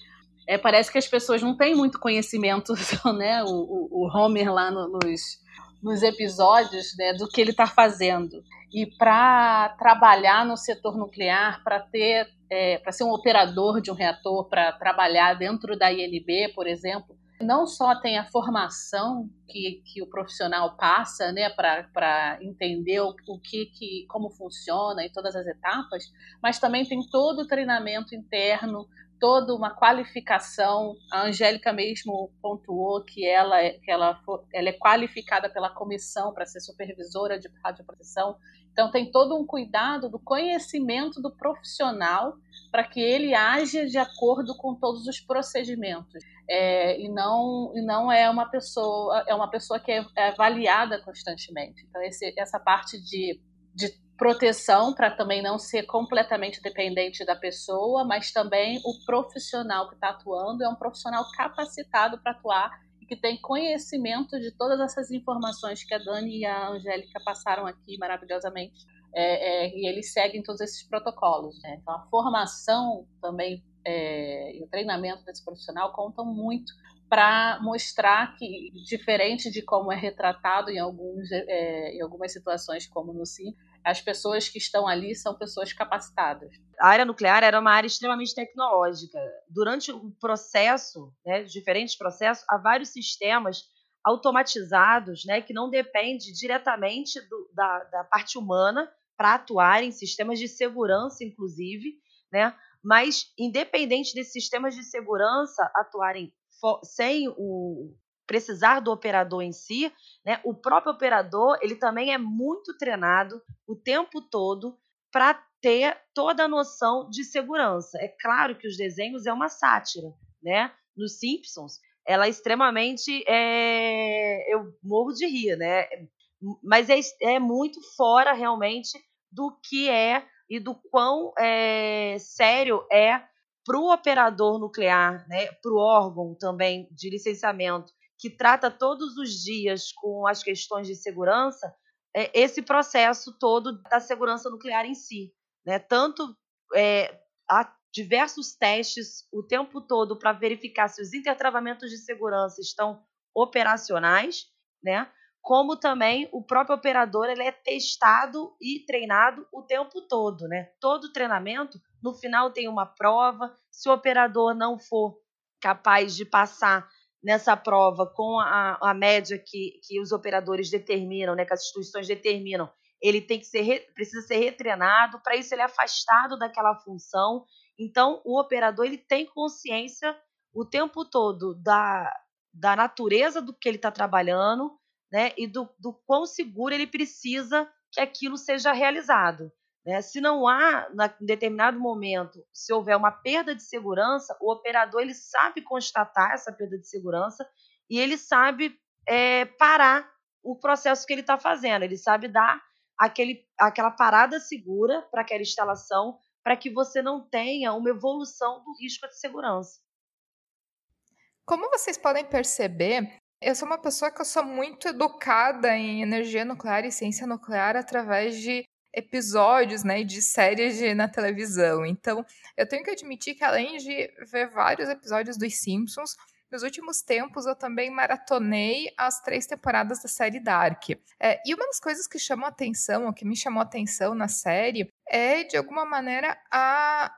é, parece que as pessoas não têm muito conhecimento, né? O, o, o Homer lá no, nos, nos episódios né, do que ele está fazendo. E para trabalhar no setor nuclear, para ter, é, para ser um operador de um reator, para trabalhar dentro da INB, por exemplo, não só tem a formação que, que o profissional passa né, para entender o, o que, que, como funciona em todas as etapas, mas também tem todo o treinamento interno, toda uma qualificação. A Angélica mesmo pontuou que ela, é, que ela, ela é qualificada pela comissão para ser supervisora de radioproteção. Então, tem todo um cuidado do conhecimento do profissional para que ele age de acordo com todos os procedimentos. É, e, não, e não é uma pessoa, é uma pessoa que é, é avaliada constantemente. Então, esse, essa parte de, de proteção para também não ser completamente dependente da pessoa, mas também o profissional que está atuando é um profissional capacitado para atuar e que tem conhecimento de todas essas informações que a Dani e a Angélica passaram aqui maravilhosamente. É, é, e eles seguem todos esses protocolos. Né? Então, a formação também é, e o treinamento desse profissional contam muito para mostrar que, diferente de como é retratado em, alguns, é, em algumas situações, como no CIM, as pessoas que estão ali são pessoas capacitadas. A área nuclear era uma área extremamente tecnológica. Durante o processo, né, diferentes processos, há vários sistemas automatizados né, que não dependem diretamente do, da, da parte humana para atuar em sistemas de segurança, inclusive, né? mas independente desses sistemas de segurança atuarem sem o precisar do operador em si, né, o próprio operador ele também é muito treinado o tempo todo para ter toda a noção de segurança. É claro que os desenhos é uma sátira, né? Nos Simpsons, ela é extremamente, é... eu morro de rir, né? Mas é, é muito fora realmente do que é e do quão é, sério é para o operador nuclear, né, para o órgão também de licenciamento, que trata todos os dias com as questões de segurança, é, esse processo todo da segurança nuclear em si. Né? Tanto é, há diversos testes o tempo todo para verificar se os intertravamentos de segurança estão operacionais, né? como também o próprio operador ele é testado e treinado o tempo todo, né? Todo treinamento, no final tem uma prova. Se o operador não for capaz de passar nessa prova com a, a média que, que os operadores determinam, né, que as instituições determinam, ele tem que ser precisa ser retreinado, para isso ele é afastado daquela função. Então, o operador ele tem consciência o tempo todo da, da natureza do que ele está trabalhando, né, e do, do quão seguro ele precisa que aquilo seja realizado. Né? Se não há, em determinado momento, se houver uma perda de segurança, o operador ele sabe constatar essa perda de segurança e ele sabe é, parar o processo que ele está fazendo. Ele sabe dar aquele, aquela parada segura para aquela instalação, para que você não tenha uma evolução do risco de segurança. Como vocês podem perceber, eu sou uma pessoa que eu sou muito educada em energia nuclear e ciência nuclear através de episódios, né, de séries de, na televisão. Então, eu tenho que admitir que além de ver vários episódios dos Simpsons, nos últimos tempos eu também maratonei as três temporadas da série Dark. É, e uma das coisas que chamou atenção, ou que me chamou atenção na série, é de alguma maneira a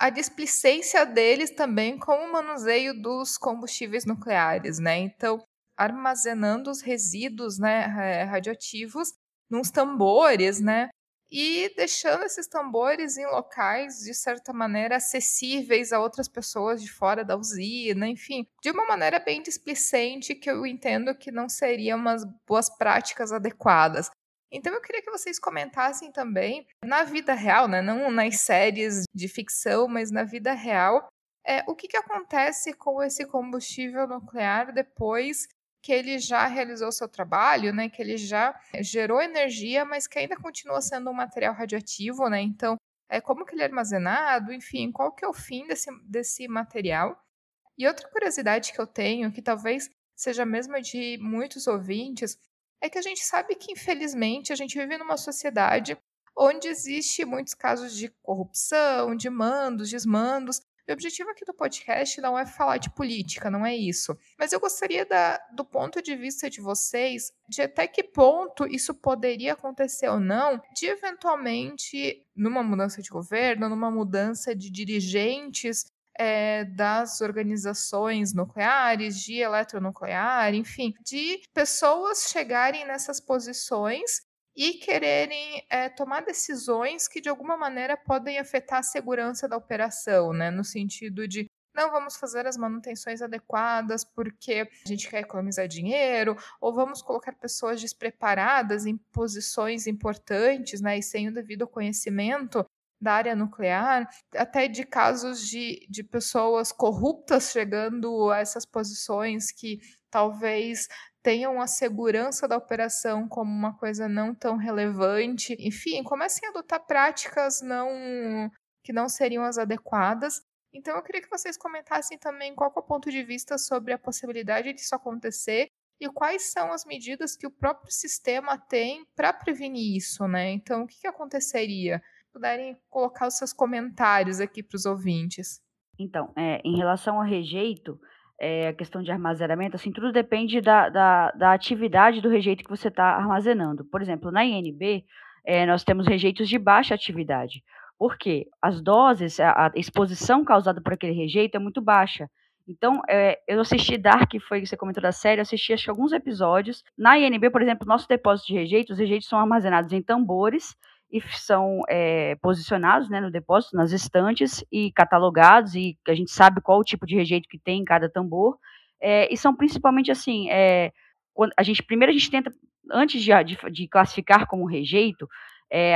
a displicência deles também com o manuseio dos combustíveis nucleares, né? Então, armazenando os resíduos né, eh, radioativos nos tambores, né? E deixando esses tambores em locais, de certa maneira, acessíveis a outras pessoas de fora da usina, enfim, de uma maneira bem displicente, que eu entendo que não seriam umas boas práticas adequadas. Então eu queria que vocês comentassem também, na vida real, né? não nas séries de ficção, mas na vida real, é, o que, que acontece com esse combustível nuclear depois que ele já realizou seu trabalho, né, que ele já gerou energia, mas que ainda continua sendo um material radioativo, né? Então, é como que ele é armazenado, enfim, qual que é o fim desse, desse material? E outra curiosidade que eu tenho, que talvez seja a mesma de muitos ouvintes, é que a gente sabe que, infelizmente, a gente vive numa sociedade onde existe muitos casos de corrupção, de mandos, desmandos, o objetivo aqui do podcast não é falar de política, não é isso. Mas eu gostaria da, do ponto de vista de vocês, de até que ponto isso poderia acontecer ou não, de eventualmente, numa mudança de governo, numa mudança de dirigentes é, das organizações nucleares, de eletronuclear, enfim, de pessoas chegarem nessas posições e quererem é, tomar decisões que de alguma maneira podem afetar a segurança da operação, né? No sentido de não vamos fazer as manutenções adequadas porque a gente quer economizar dinheiro, ou vamos colocar pessoas despreparadas em posições importantes, né, e sem o devido conhecimento da área nuclear, até de casos de, de pessoas corruptas chegando a essas posições que talvez tenham a segurança da operação como uma coisa não tão relevante. Enfim, comecem a adotar práticas não que não seriam as adequadas. Então eu queria que vocês comentassem também qual é o ponto de vista sobre a possibilidade disso acontecer e quais são as medidas que o próprio sistema tem para prevenir isso, né? Então, o que, que aconteceria? Puderem colocar os seus comentários aqui para os ouvintes. Então, é, em relação ao rejeito, é, a questão de armazenamento, assim, tudo depende da, da, da atividade do rejeito que você está armazenando. Por exemplo, na INB, é, nós temos rejeitos de baixa atividade. Por quê? As doses, a, a exposição causada por aquele rejeito é muito baixa. Então, é, eu assisti Dark, foi que você comentou da série, eu assisti acho alguns episódios. Na INB, por exemplo, nosso depósito de rejeitos, os rejeitos são armazenados em tambores e são é, posicionados né, no depósito, nas estantes e catalogados, e a gente sabe qual o tipo de rejeito que tem em cada tambor. É, e são principalmente assim, é, a gente primeiro a gente tenta, antes de, de, de classificar como rejeito,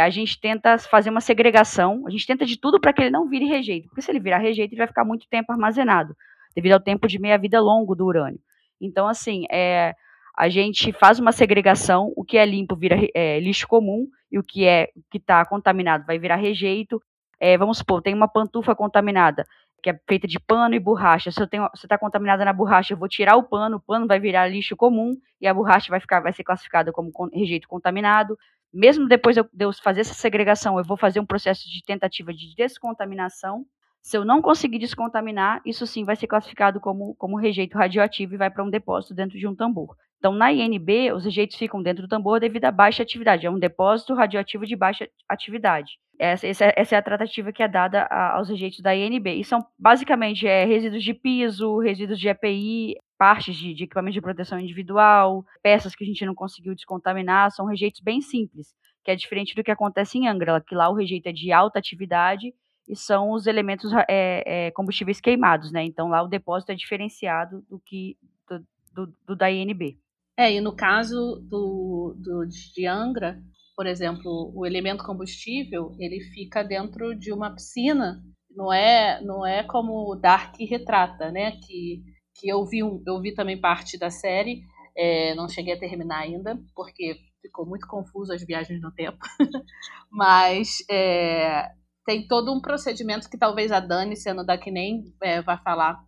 a gente tenta fazer uma segregação, a gente tenta de tudo para que ele não vire rejeito, porque se ele virar rejeito, ele vai ficar muito tempo armazenado devido ao tempo de meia-vida longo do urânio. Então, assim, é, a gente faz uma segregação, o que é limpo vira é, lixo comum, e o que é que está contaminado vai virar rejeito. É, vamos supor, tem uma pantufa contaminada, que é feita de pano e borracha. Se eu tenho, está contaminada na borracha, eu vou tirar o pano, o pano vai virar lixo comum e a borracha vai ficar, vai ser classificada como rejeito contaminado. Mesmo depois de eu fazer essa segregação, eu vou fazer um processo de tentativa de descontaminação se eu não conseguir descontaminar, isso sim vai ser classificado como, como rejeito radioativo e vai para um depósito dentro de um tambor. Então, na INB, os rejeitos ficam dentro do tambor devido à baixa atividade. É um depósito radioativo de baixa atividade. Essa, essa, é a tratativa que é dada aos rejeitos da INB. E são, basicamente, é, resíduos de piso, resíduos de EPI, partes de, de equipamento de proteção individual, peças que a gente não conseguiu descontaminar. São rejeitos bem simples, que é diferente do que acontece em Angra, que lá o rejeito é de alta atividade e são os elementos é, é, combustíveis queimados, né? Então lá o depósito é diferenciado do que do, do, do da INB. É, e no caso do, do, de Angra, por exemplo, o elemento combustível ele fica dentro de uma piscina, não é não é como o Dark retrata, né? Que, que eu vi um, eu vi também parte da série, é, não cheguei a terminar ainda porque ficou muito confuso as viagens no tempo, mas é, tem todo um procedimento que talvez a Dani, sendo da que nem é, vai falar,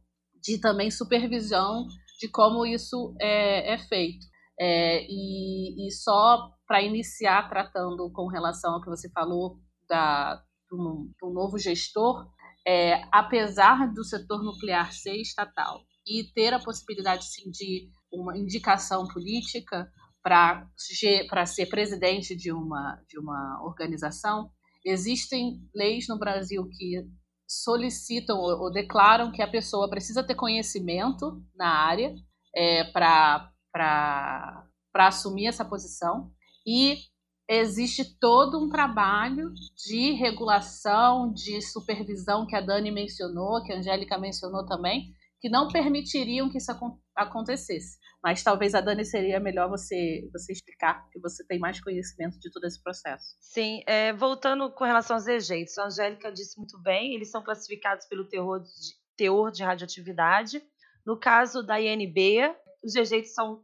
de também supervisão de como isso é, é feito. É, e, e, só para iniciar tratando com relação ao que você falou da, do, do novo gestor, é, apesar do setor nuclear ser estatal e ter a possibilidade sim, de uma indicação política para ser presidente de uma, de uma organização, Existem leis no Brasil que solicitam ou, declaram que a pessoa precisa ter conhecimento na área é, para assumir essa posição. E existe todo um trabalho de regulação, de supervisão que a Dani mencionou, que a Angélica mencionou também, que não permitiriam que isso acontecesse. Mas talvez a Dani seria melhor você, você explicar, que você tem mais conhecimento de todo esse processo. Sim, é, voltando com relação aos rejeitos, a Angélica disse muito bem, eles são classificados pelo teor de, teor de radioatividade. No caso da INB, os rejeitos são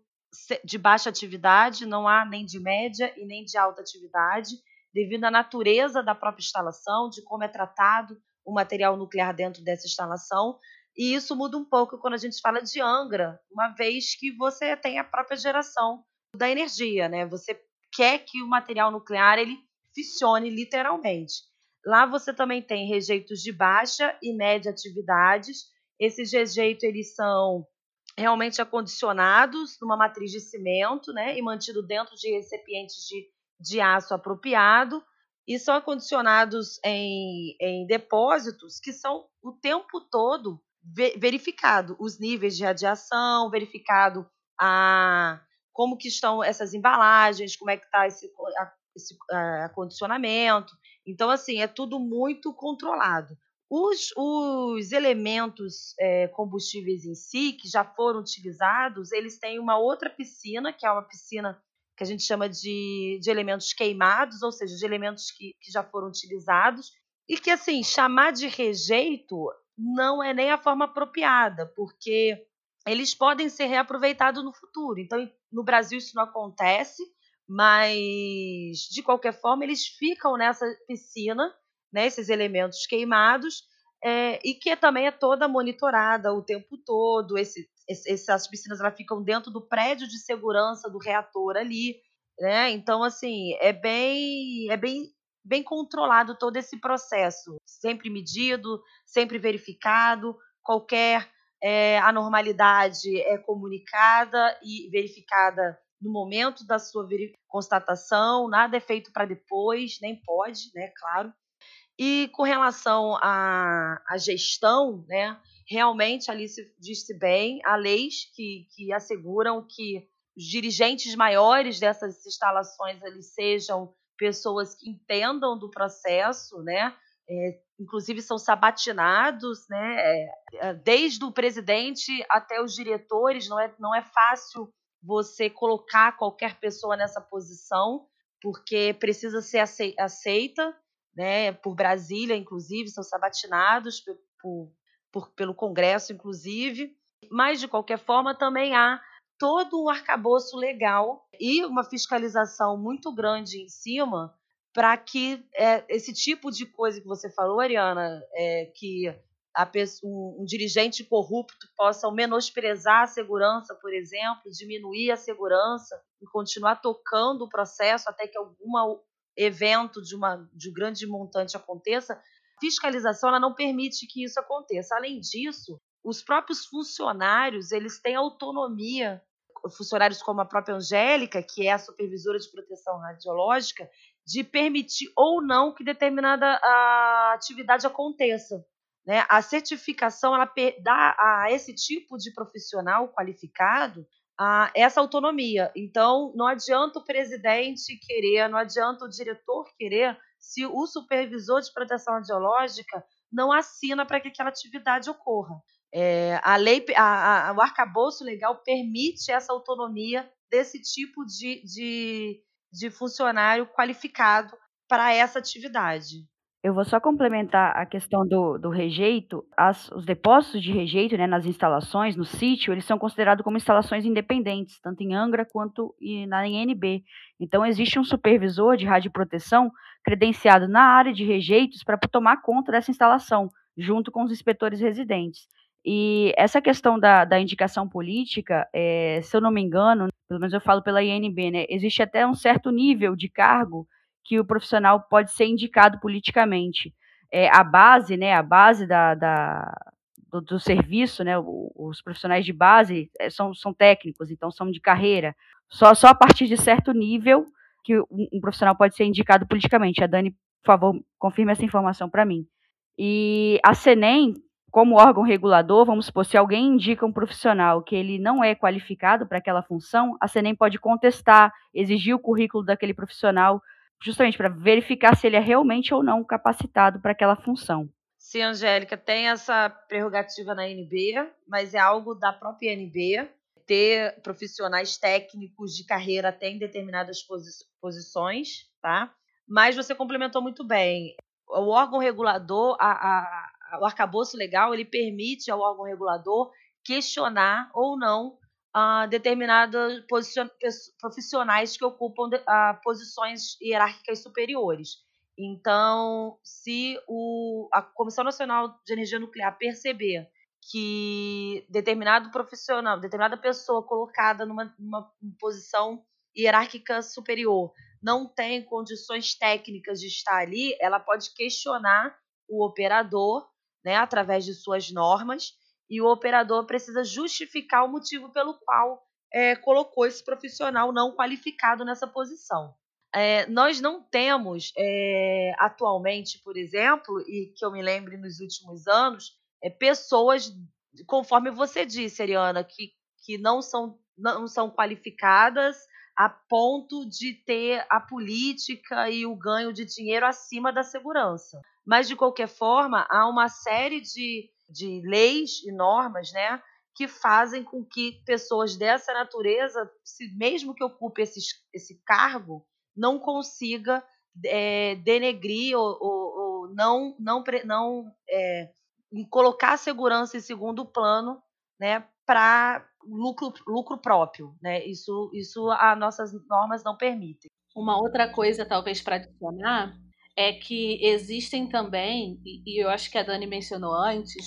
de baixa atividade, não há nem de média e nem de alta atividade, devido à natureza da própria instalação, de como é tratado o material nuclear dentro dessa instalação. E isso muda um pouco quando a gente fala de Angra, uma vez que você tem a própria geração da energia, né? Você quer que o material nuclear ele fissione literalmente. Lá você também tem rejeitos de baixa e média atividades. Esses rejeitos eles são realmente acondicionados numa matriz de cimento, né, e mantido dentro de recipientes de, de aço apropriado e são acondicionados em, em depósitos que são o tempo todo verificado os níveis de radiação, verificado a como que estão essas embalagens, como é que está esse, esse acondicionamento. Então, assim, é tudo muito controlado. Os, os elementos é, combustíveis em si, que já foram utilizados, eles têm uma outra piscina, que é uma piscina que a gente chama de, de elementos queimados, ou seja, de elementos que, que já foram utilizados, e que, assim, chamar de rejeito não é nem a forma apropriada, porque eles podem ser reaproveitados no futuro. Então, no Brasil isso não acontece, mas de qualquer forma eles ficam nessa piscina, né, esses elementos queimados, é, e que também é toda monitorada o tempo todo. Esse, essas piscinas elas ficam dentro do prédio de segurança do reator ali, né? Então assim é bem é bem bem controlado todo esse processo, sempre medido, sempre verificado, qualquer é, anormalidade é comunicada e verificada no momento da sua constatação, nada é feito para depois, nem pode, né, claro. E com relação à, à gestão, né, realmente ali se disse bem, há leis que, que asseguram que os dirigentes maiores dessas instalações ali sejam pessoas que entendam do processo, né, é, inclusive são sabatinados, né? É, é, desde o presidente até os diretores, não é, não é fácil você colocar qualquer pessoa nessa posição, porque precisa ser aceita, né? Por Brasília, inclusive, são sabatinados por, por, pelo Congresso, inclusive. Mas, de qualquer forma, também há todo um arcabouço legal e uma fiscalização muito grande em cima para que é, esse tipo de coisa que você falou, Ariana, é, que pessoa, um, um, dirigente corrupto possa menosprezar a segurança, por exemplo, diminuir a segurança e continuar tocando o processo até que algum evento de, uma, de um grande montante aconteça, a fiscalização ela não permite que isso aconteça. Além disso, os próprios funcionários eles têm autonomia funcionários como a própria Angélica, que é a supervisora de proteção radiológica, de permitir ou não que determinada atividade aconteça. Né? A certificação ela dá a esse tipo de profissional qualificado a essa autonomia. Então, não adianta o presidente querer, não adianta o diretor querer, se o supervisor de proteção radiológica não assina para que aquela atividade ocorra. É, a lei, a, a, o arcabouço legal permite essa autonomia desse tipo de, de, de funcionário qualificado para essa atividade. Eu vou só complementar a questão do, do rejeito. As, os depósitos de rejeito né, nas instalações, no sítio, eles são considerados como instalações independentes, tanto em Angra quanto na INB. Então, existe um supervisor de radioproteção credenciado na área de rejeitos para tomar conta dessa instalação, junto com os inspetores residentes. E essa questão da, da indicação política, é, se eu não me engano, pelo menos eu falo pela INB, né, existe até um certo nível de cargo que o profissional pode ser indicado politicamente. É, a base, né, a base da, da do, do, serviço, né, os profissionais de base é, são, são técnicos, então são de carreira. Só, só a partir de certo nível que um, um profissional pode ser indicado politicamente. A Dani, por favor, confirme essa informação para mim. E a CENEM como órgão regulador, vamos supor, se alguém indica um profissional que ele não é qualificado para aquela função, a CENEM pode contestar, exigir o currículo daquele profissional, justamente para verificar se ele é realmente ou não capacitado para aquela função. Sim, Angélica, tem essa prerrogativa na NB, mas é algo da própria NB ter profissionais técnicos de carreira até em determinadas posi posições, tá? Mas você complementou muito bem. O órgão regulador, a, a o arcabouço legal ele permite ao órgão regulador questionar ou não uh, determinados profissionais que ocupam uh, posições hierárquicas superiores. Então, se o, a Comissão Nacional de Energia Nuclear perceber que determinado profissional, determinada pessoa colocada numa, numa posição hierárquica superior não tem condições técnicas de estar ali, ela pode questionar o operador né, através de suas normas, e o operador precisa justificar o motivo pelo qual é, colocou esse profissional não qualificado nessa posição. É, nós não temos é, atualmente, por exemplo, e que eu me lembre nos últimos anos, é, pessoas, conforme você disse, Ariana, que, que não, são, não são qualificadas a ponto de ter a política e o ganho de dinheiro acima da segurança. Mas, de qualquer forma, há uma série de, de leis e normas né, que fazem com que pessoas dessa natureza, se, mesmo que ocupe esse, esse cargo, não consiga é, denegrir ou, ou, ou, não, não, não é, colocar a segurança em segundo plano né, para lucro, lucro próprio, né? Isso, isso as nossas normas não permitem. Uma outra coisa, talvez, para adicionar, é que existem também, e eu acho que a Dani mencionou antes,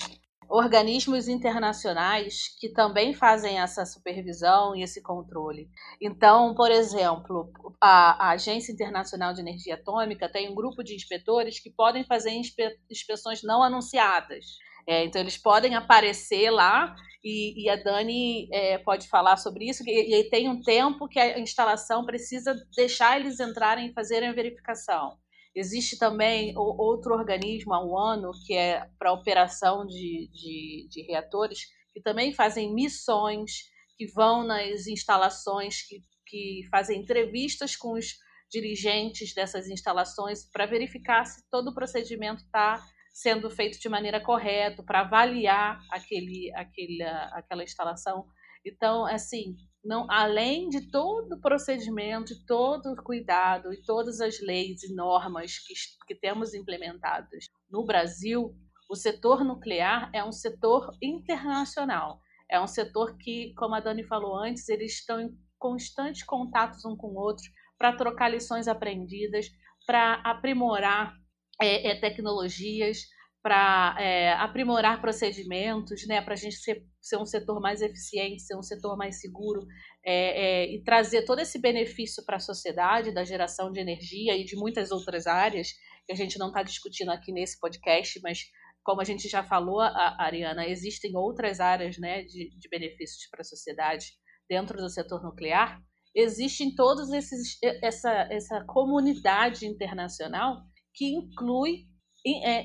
organismos internacionais que também fazem essa supervisão e esse controle. Então, por exemplo, a, Agência Internacional de Energia Atômica tem um grupo de inspetores que podem fazer inspe, inspeções não anunciadas. É, então, eles podem aparecer lá e, e a Dani é, pode falar sobre isso, e, e tem um tempo que a instalação precisa deixar eles entrarem e fazerem a verificação. Existe também outro organismo, a UANO, que é para operação de, de, de, reatores, que também fazem missões, que vão nas instalações, que, que fazem entrevistas com os dirigentes dessas instalações para verificar se todo o procedimento está sendo feito de maneira correta, para avaliar aquele, aquele, aquela instalação. Então, assim, não, além de todo o procedimento, de todo o cuidado e todas as leis e normas que, que temos implementadas no Brasil, o setor nuclear é um setor internacional. É um setor que, como a Dani falou antes, eles estão em constantes contatos um com o outro para trocar lições aprendidas, para aprimorar é, é, tecnologias, para é, aprimorar procedimentos, né, para a gente ser, ser, um setor mais eficiente, ser um setor mais seguro é, é, e trazer todo esse benefício para a sociedade da geração de energia e de muitas outras áreas que a gente não está discutindo aqui nesse podcast, mas como a gente já falou, a, Ariana, existem outras áreas né, de, de benefícios para a sociedade dentro do setor nuclear. Existem todos esses essa, essa comunidade internacional que inclui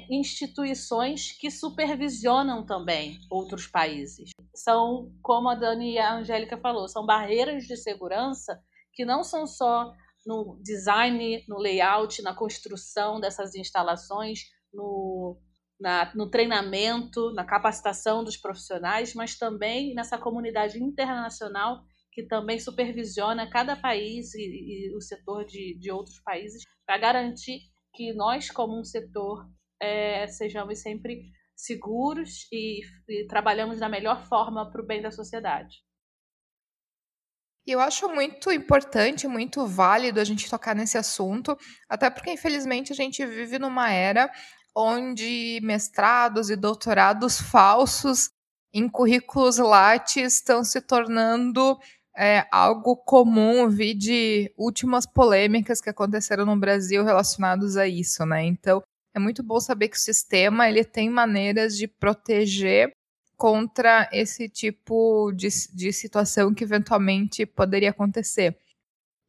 instituições que supervisionam também outros países. São, como a Dani e a Angélica falou, são barreiras de segurança que não são só no design, no layout, na construção dessas instalações, no, na, no treinamento, na capacitação dos profissionais, mas também nessa comunidade internacional que também supervisiona cada país e, e o setor de, de outros países para garantir que nós, como um setor, é, sejamos sempre seguros e, e trabalhamos da melhor forma para o bem da sociedade. E eu acho muito importante, muito válido a gente tocar nesse assunto, até porque, infelizmente, a gente vive numa era onde mestrados e doutorados falsos em currículos lattes estão se tornando é, algo comum, vi de últimas polêmicas que aconteceram no Brasil relacionados a isso, né? Então, é muito bom saber que o sistema ele tem maneiras de proteger contra esse tipo de, de situação que eventualmente poderia acontecer.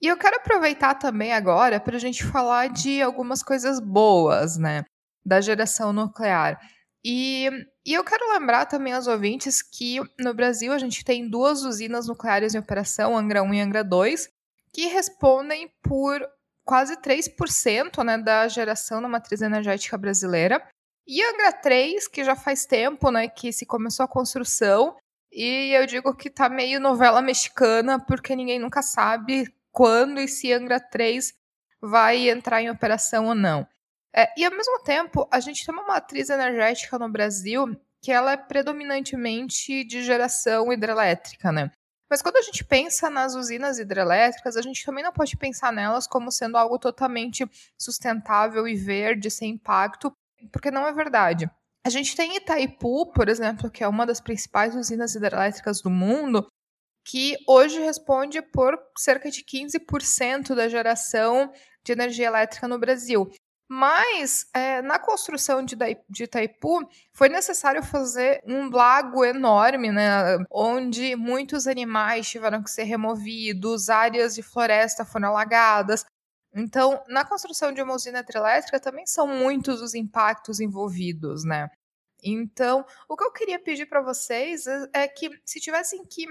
E eu quero aproveitar também agora para a gente falar de algumas coisas boas, né, da geração nuclear. E, e eu quero lembrar também aos ouvintes que no Brasil a gente tem duas usinas nucleares em operação, Angra 1 e Angra 2, que respondem por quase 3% né, da geração da matriz energética brasileira. E Angra 3, que já faz tempo né, que se começou a construção, e eu digo que tá meio novela mexicana, porque ninguém nunca sabe quando e se Angra 3 vai entrar em operação ou não. É, e ao mesmo tempo, a gente tem uma matriz energética no Brasil que ela é predominantemente de geração hidrelétrica, né? Mas quando a gente pensa nas usinas hidrelétricas, a gente também não pode pensar nelas como sendo algo totalmente sustentável e verde, sem impacto, porque não é verdade. A gente tem Itaipu, por exemplo, que é uma das principais usinas hidrelétricas do mundo, que hoje responde por cerca de 15% da geração de energia elétrica no Brasil. Mas é, na construção de, de Itaipu foi necessário fazer um lago enorme, né, onde muitos animais tiveram que ser removidos, áreas de floresta foram alagadas. Então, na construção de uma usina hidrelétrica também são muitos os impactos envolvidos, né? Então, o que eu queria pedir para vocês é, é que, se tivessem que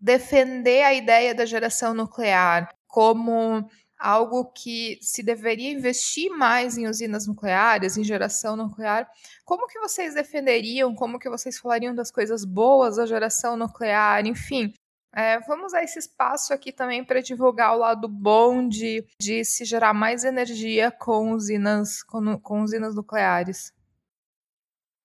defender a ideia da geração nuclear como algo que se deveria investir mais em usinas nucleares, em geração nuclear. Como que vocês defenderiam? Como que vocês falariam das coisas boas da geração nuclear? Enfim, é, vamos usar esse espaço aqui também para divulgar o lado bom de, de se gerar mais energia com usinas, com, com usinas nucleares.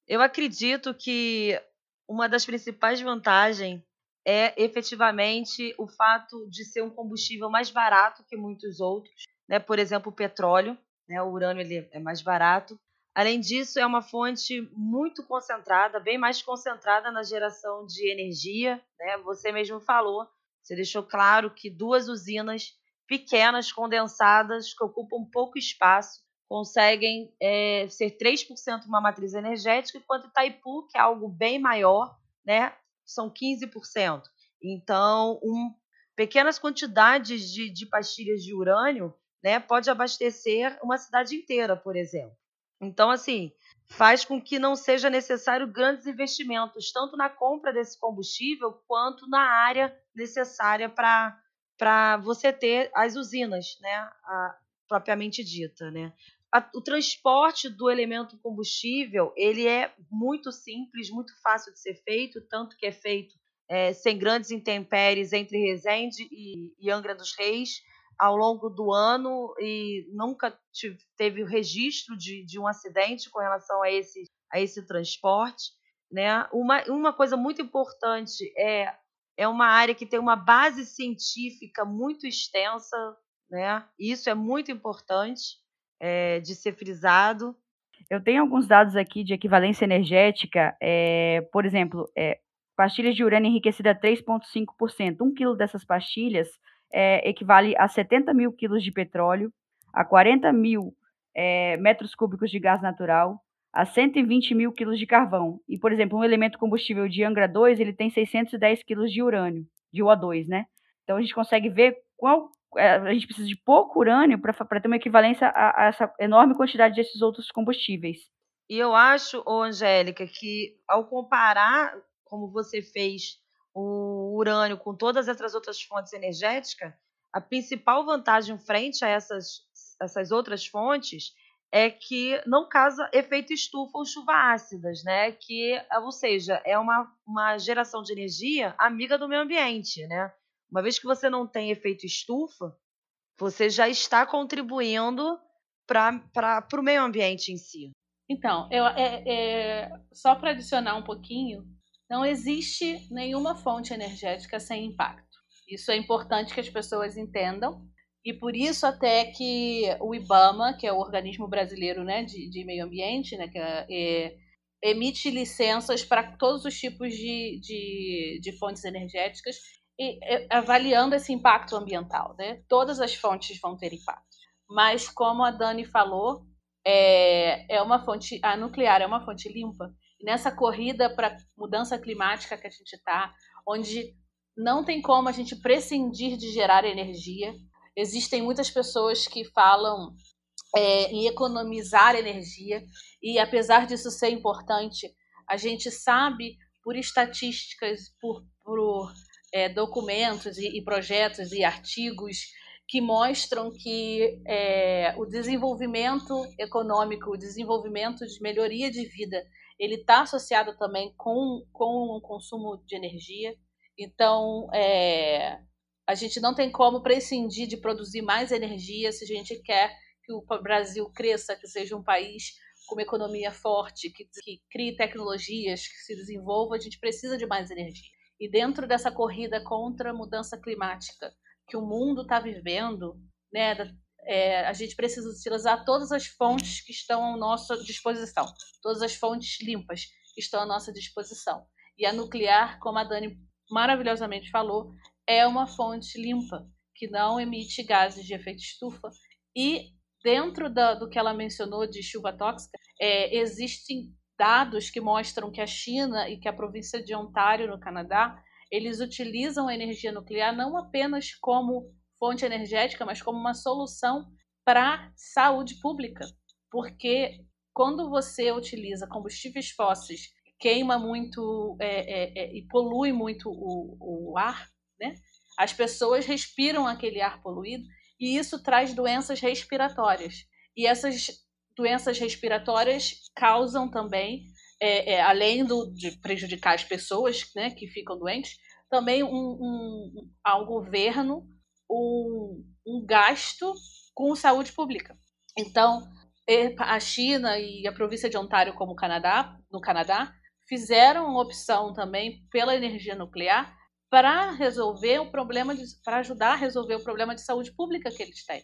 Eu acredito que uma das principais vantagens é efetivamente o fato de ser um combustível mais barato que muitos outros, né? Por exemplo, o petróleo, né? O urânio ele é mais barato. Além disso, é uma fonte muito concentrada, bem mais concentrada na geração de energia, né? Você mesmo falou, você deixou claro que duas usinas pequenas, condensadas, que ocupam pouco espaço, conseguem é, ser 3% uma matriz energética, enquanto Itaipu, que é algo bem maior, né, são 15%. Então, um, pequenas quantidades de, de pastilhas de urânio né, pode abastecer uma cidade inteira, por exemplo. Então, assim, faz com que não seja necessário grandes investimentos, tanto na compra desse combustível quanto na área necessária para você ter as usinas, né, a, propriamente dita, né a, o transporte do elemento combustível ele é muito simples, muito fácil de ser feito, tanto que é feito é, sem grandes intempéries entre Resende e, e Angra dos Reis ao longo do ano e nunca teve o registro de, de um acidente com relação a esse, a esse transporte. Né? Uma, uma coisa muito importante é, é uma área que tem uma base científica muito extensa, né? isso é muito importante é, de ser frisado. Eu tenho alguns dados aqui de equivalência energética, é, por exemplo, é, pastilhas de urânio enriquecida a 3,5%. Um quilo dessas pastilhas equivale a 70 mil quilos de petróleo, a 40 mil metros cúbicos de gás natural, a 120 mil quilos de carvão. E, por exemplo, um elemento combustível de Angra 2, ele tem 610 quilos de urânio, de O2, né? Então, a gente consegue ver qual a gente precisa de pouco urânio para ter uma equivalência a, a, essa enorme quantidade desses outros combustíveis. E eu acho, ô Angélica, que ao comparar, como você fez, o urânio com todas essas outras fontes energéticas, a principal vantagem frente a essas, essas outras fontes é que não causa efeito estufa ou chuva ácidas, né? Que, ou seja, é uma, uma geração de energia amiga do meio ambiente, né? Uma vez que você não tem efeito estufa, você já está contribuindo para o meio ambiente em si. Então, eu, é, é, só para adicionar um pouquinho, não existe nenhuma fonte energética sem impacto. Isso é importante que as pessoas entendam. E por isso até que o IBAMA, que é o organismo brasileiro né, de, de meio ambiente, né, que é, é, emite licenças para todos os tipos de, de, de fontes energéticas e, avaliando esse impacto ambiental. Né? Todas as fontes vão ter impacto. Mas, como a Dani falou, é, é uma fonte, a nuclear é uma fonte limpa. Nessa corrida para mudança climática que a gente está, onde não tem como a gente prescindir de gerar energia, existem muitas pessoas que falam é, em economizar energia, e apesar disso ser importante, a gente sabe por estatísticas, por, por é, documentos e, e, projetos e artigos que mostram que é, o desenvolvimento econômico, o desenvolvimento de melhoria de vida, ele está associado também com, com o consumo de energia. Então, é, a gente não tem como prescindir de produzir mais energia se a gente quer que o Brasil cresça, que seja um país com uma economia forte, que, que crie tecnologias, que se desenvolva, a gente precisa de mais energia. E dentro dessa corrida contra a mudança climática que o mundo está vivendo, né, é, a gente precisa utilizar todas as fontes que estão à nossa disposição, todas as fontes limpas que estão à nossa disposição. E a nuclear, como a Dani maravilhosamente falou, é uma fonte limpa, que não emite gases de efeito estufa. E dentro da, do que ela mencionou de chuva tóxica, é, existem dados que mostram que a China e que a província de Ontário, no Canadá, eles utilizam a energia nuclear não apenas como fonte energética, mas como uma solução para saúde pública. Porque quando você utiliza combustíveis fósseis, queima muito é, é, é, e polui muito o, o ar, né? as pessoas respiram aquele ar poluído e isso traz doenças respiratórias. E essas doenças respiratórias causam também, é, é, além do, de prejudicar as pessoas né, que ficam doentes, também um, um, ao governo um, um gasto com saúde pública. Então, a China e a província de Ontário, como o Canadá, no Canadá, fizeram uma opção também pela energia nuclear para resolver o problema, para ajudar a resolver o problema de saúde pública que eles têm,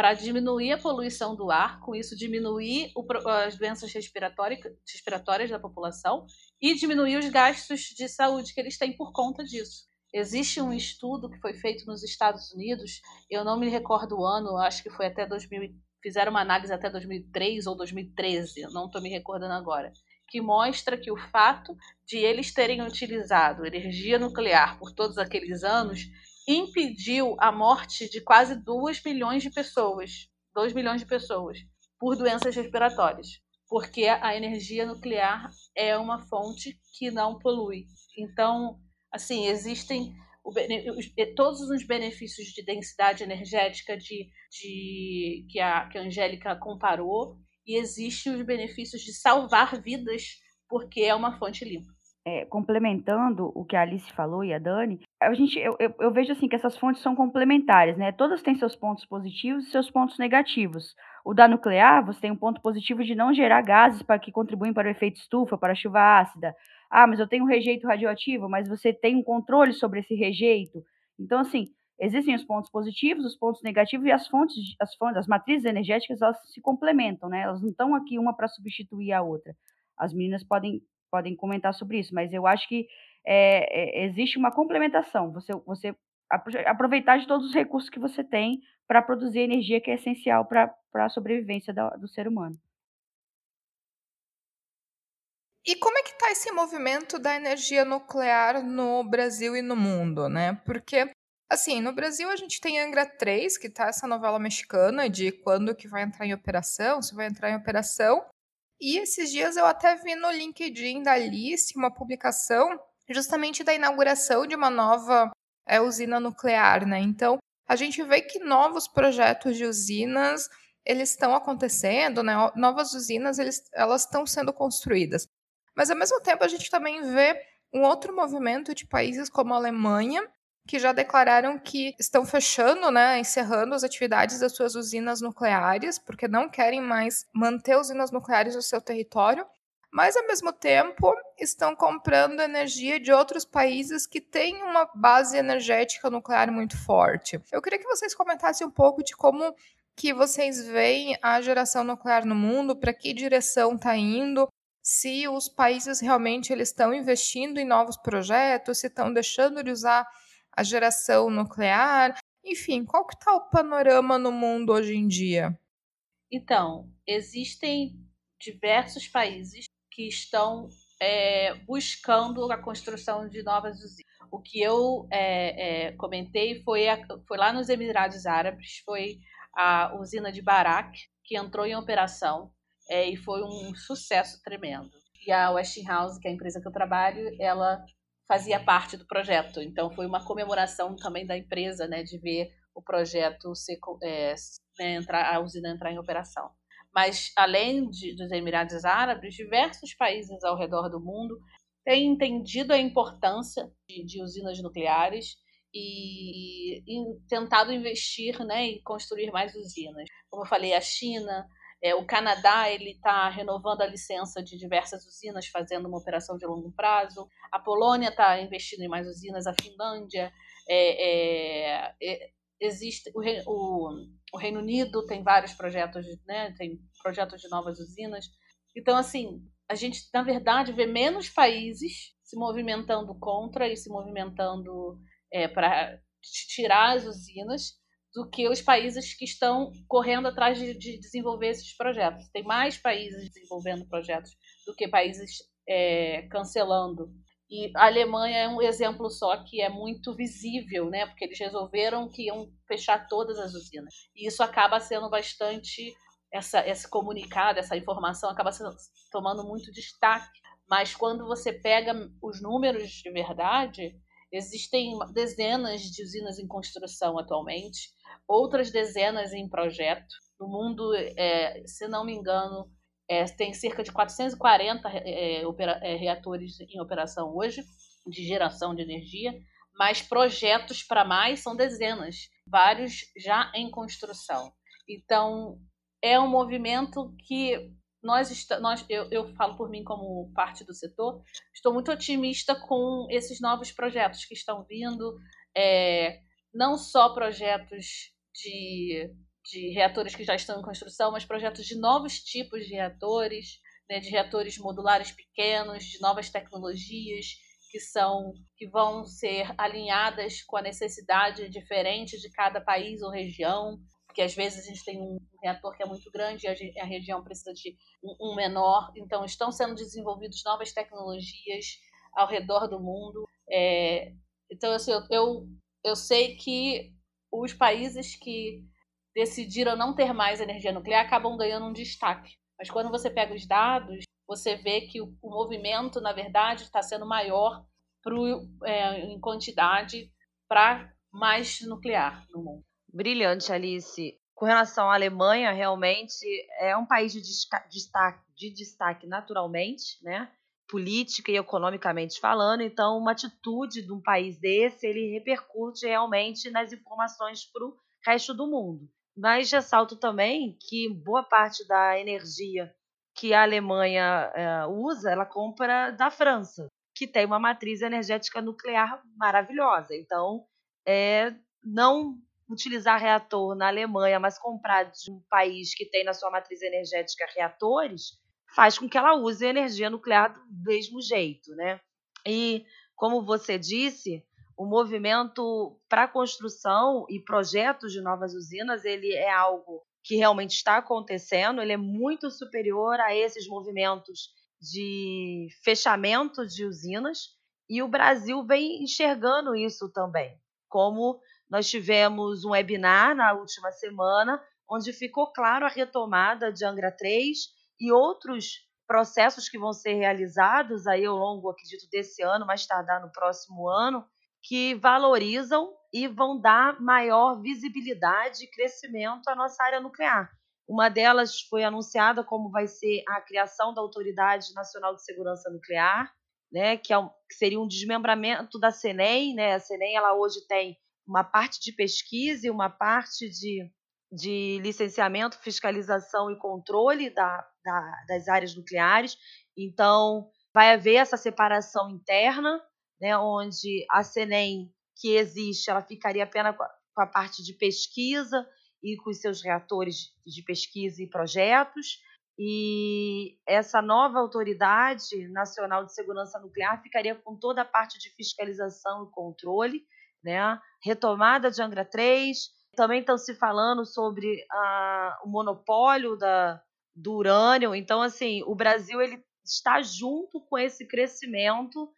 para diminuir a poluição do ar, com isso diminuir o, as doenças respiratórias, respiratórias da população e diminuir os gastos de saúde que eles têm por conta disso. Existe um estudo que foi feito nos Estados Unidos, eu não me recordo o ano, acho que foi até 2000, fizeram uma análise até 2003 ou 2013, não estou me recordando agora, que mostra que o fato de eles terem utilizado energia nuclear por todos aqueles anos impediu a morte de quase 2 milhões de pessoas, 2 milhões de pessoas, por doenças respiratórias, porque a energia nuclear é uma fonte que não polui. Então, assim, existem todos os benefícios de densidade energética de, de que, a, que a Angélica comparou, e existem os benefícios de salvar vidas, porque é uma fonte limpa. É, complementando o que a Alice falou e a Dani, a gente, eu, eu, eu, vejo assim que essas fontes são complementares, né? Todas têm seus pontos positivos e seus pontos negativos. O da nuclear, você tem um ponto positivo de não gerar gases para que contribuem para o efeito estufa, para a chuva ácida. Ah, mas eu tenho um rejeito radioativo, mas você tem um controle sobre esse rejeito. Então, assim, existem os pontos positivos, os pontos negativos e as fontes, as fontes, as matrizes energéticas, elas se complementam, né? Elas não estão aqui uma para substituir a outra. As meninas podem, podem comentar sobre isso, mas eu acho que é, é, existe uma complementação. Você, você aproveitar de todos os recursos que você tem para produzir energia que é essencial para a sobrevivência do, do ser humano. E como é que está esse movimento da energia nuclear no Brasil e no mundo, né? Porque, assim, no Brasil a gente tem Angra 3, que tá essa novela mexicana de quando que vai entrar em operação, se vai entrar em operação. E esses dias eu até vi no LinkedIn da Alice uma publicação justamente da inauguração de uma nova é, usina nuclear, né? Então, a gente vê que novos projetos de usinas eles estão acontecendo, né? Novas usinas eles, elas estão sendo construídas. Mas, ao mesmo tempo, a gente também vê um outro movimento de países como a Alemanha, que já declararam que estão fechando, né, encerrando as atividades das suas usinas nucleares, porque não querem mais manter usinas nucleares no seu território, mas ao mesmo tempo estão comprando energia de outros países que têm uma base energética nuclear muito forte. Eu queria que vocês comentassem um pouco de como que vocês veem a geração nuclear no mundo, para que direção está indo, se os países realmente eles estão investindo em novos projetos, se estão deixando de usar a geração nuclear, enfim, qual que está o panorama no mundo hoje em dia? Então, existem diversos países que estão é, buscando a construção de novas usinas. O que eu é, é, comentei foi, a, foi lá nos Emirados Árabes, foi a usina de Barak, que entrou em operação é, e foi um sucesso tremendo. E a Westinghouse, que é a empresa que eu trabalho, ela fazia parte do projeto. Então foi uma comemoração também da empresa, né, de ver o projeto ser, é, né, entrar, a usina entrar em operação. Mas além de, dos Emirados Árabes, diversos países ao redor do mundo têm entendido a importância de, de usinas nucleares e, e, tentado investir né, em construir mais usinas. Como eu falei, a China, é, o Canadá ele está renovando a licença de diversas usinas, fazendo uma operação de longo prazo. A Polônia está investindo em mais usinas. A Finlândia é, é, é existe o, o, o, Reino Unido tem vários projetos, né? Tem projetos de novas usinas. Então assim a gente na verdade vê menos países se movimentando contra e se movimentando é, para tirar as usinas do que os países que estão correndo atrás de, de desenvolver esses projetos. Tem mais países desenvolvendo projetos do que países é, cancelando. E a Alemanha é um exemplo só que é muito visível, né? Porque eles resolveram que iam fechar todas as usinas. E isso acaba sendo bastante essa esse comunicado, essa informação acaba sendo, tomando muito destaque. Mas quando você pega os números de verdade, existem dezenas de usinas em construção atualmente outras dezenas em projeto. No mundo, é, se não me engano, é, tem cerca de 440 é, opera, é, reatores em operação hoje, de geração de energia, mas projetos para mais são dezenas, vários já em construção. Então, é um movimento que nós, nós eu, eu falo por mim como parte do setor, estou muito otimista com esses novos projetos que estão vindo, é, não só projetos de, de reatores que já estão em construção, mas projetos de novos tipos de reatores, né, de reatores modulares pequenos, de novas tecnologias que são que vão ser alinhadas com a necessidade diferente de cada país ou região porque às vezes a gente tem um reator que é muito grande e a, região precisa de um, menor. Então, estão sendo desenvolvidas novas tecnologias ao redor do mundo. É, então, assim, eu, eu, eu sei que os países que decidiram não ter mais energia nuclear acabam ganhando um destaque. Mas quando você pega os dados, você vê que o, o movimento, na verdade, está sendo maior pro, é, em quantidade para mais nuclear no mundo. Brilhante, Alice. Com relação à Alemanha, realmente é um país de destaque, de destaque naturalmente, né? política e economicamente falando, então uma atitude de um país desse, ele repercute realmente nas informações para o resto do mundo. Mas ressalto também que boa parte da energia que a Alemanha é, usa, ela compra da França, que tem uma matriz energética nuclear maravilhosa. Então, é, não utilizar reator na Alemanha, mas comprar de um país que tem na sua matriz energética reatores, faz com que ela use energia nuclear do mesmo jeito, né? E como você disse, o movimento para construção e projetos de novas usinas, ele é algo que realmente está acontecendo, ele é muito superior a esses movimentos de fechamento de usinas, e o Brasil vem enxergando isso também, como nós tivemos um webinar na última semana, onde ficou claro a retomada de Angra 3 e outros processos que vão ser realizados aí ao longo, acredito, desse ano, mais tardar no próximo ano, que valorizam e vão dar maior visibilidade e crescimento à nossa área nuclear. Uma delas foi anunciada como vai ser a criação da Autoridade Nacional de Segurança Nuclear, né, que, é um, que seria um desmembramento da CENEM. Né? A CENEM ela hoje tem uma parte de pesquisa e uma parte de, de licenciamento, fiscalização e controle da, da, das áreas nucleares. Então, vai haver essa separação interna, né, onde a CENEM, que existe, ela ficaria apenas com a, parte de pesquisa e com os seus reatores de pesquisa e projetos. E essa nova autoridade nacional de segurança nuclear ficaria com toda a parte de fiscalização e controle né? Retomada de Angra 3, também estão se falando sobre a, o monopólio da, do urânio. Então, assim, o Brasil ele está junto com esse crescimento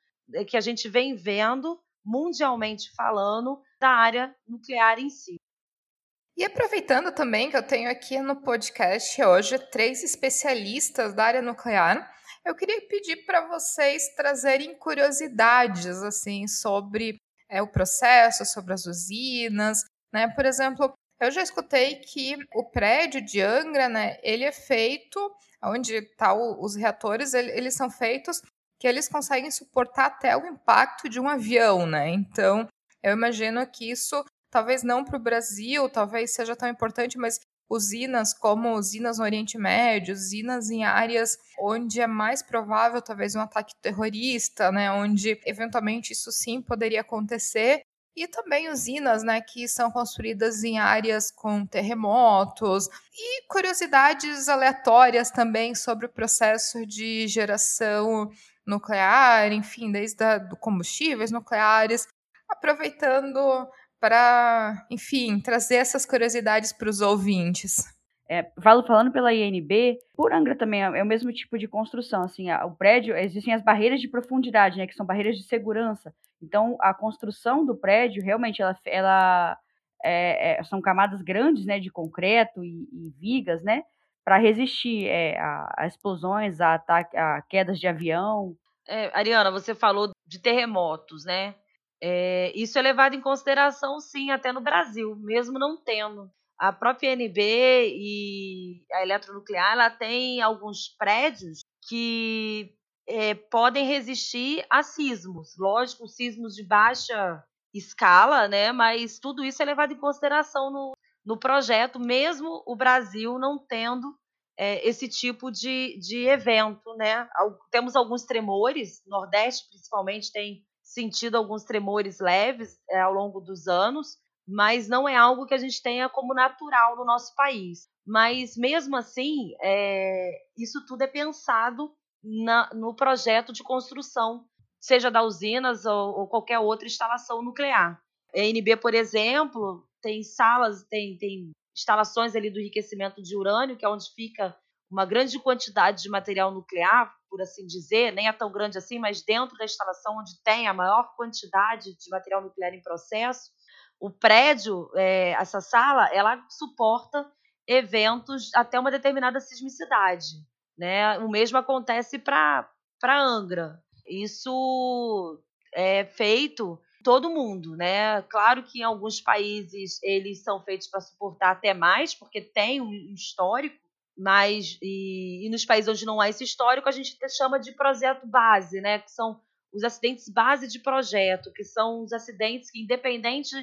que a gente vem vendo, mundialmente falando, da área nuclear em si. E aproveitando também que eu tenho aqui no podcast hoje três especialistas da área nuclear, eu queria pedir para vocês trazerem curiosidades assim sobre é, o processo, sobre as usinas, né? Por exemplo, eu já escutei que o prédio de Angra, né, ele é feito, onde tá os reatores, ele, eles são feitos que eles conseguem suportar até o impacto de um avião, né? Então, eu imagino que isso, talvez não para o Brasil, talvez seja tão importante, mas usinas como usinas no Oriente Médio, usinas em áreas onde é mais provável talvez um ataque terrorista, né, onde eventualmente isso sim poderia acontecer, e também usinas, né, que são construídas em áreas com terremotos e curiosidades aleatórias também sobre o processo de geração nuclear, enfim, desde a, do combustíveis nucleares, aproveitando para, enfim, trazer essas curiosidades para os ouvintes. É, falando pela INB, por Angra também é, é o mesmo tipo de construção. Assim, o prédio, existem as barreiras de profundidade, né, que são barreiras de segurança. Então, a construção do prédio, realmente, ela, ela é, é, são camadas grandes né, de concreto e, e vigas, né, para resistir é, a, a, explosões, a, a quedas de avião. É, Ariana, você falou de terremotos, né? É, isso é levado em consideração, sim, até no Brasil, mesmo não tendo. A própria NB e a eletronuclear ela tem alguns prédios que é, podem resistir a sismos. Lógico, sismos de baixa escala, né? Mas tudo isso é levado em consideração no, no projeto, mesmo o Brasil não tendo é, esse tipo de, de evento, né? Temos alguns tremores, Nordeste principalmente tem sentido alguns tremores leves é, ao longo dos anos, mas não é algo que a gente tenha como natural no nosso país. Mas mesmo assim, é, isso tudo é pensado na, no projeto de construção, seja da usinas ou, ou qualquer outra instalação nuclear. A NB, por exemplo, tem salas, tem, tem instalações ali do enriquecimento de urânio, que é onde fica uma grande quantidade de material nuclear, por assim dizer, nem é tão grande assim, mas dentro da instalação onde tem a maior quantidade de material nuclear em processo, o prédio, é, essa sala, ela suporta eventos até uma determinada sismicidade. Né? O mesmo acontece para Angra. Isso é feito todo mundo, né? Claro que em alguns países eles são feitos para suportar até mais, porque tem um histórico, mas e, e, nos países onde não há esse histórico, a gente chama de projeto base, né? Que são os acidentes base de projeto, que são os acidentes que, independente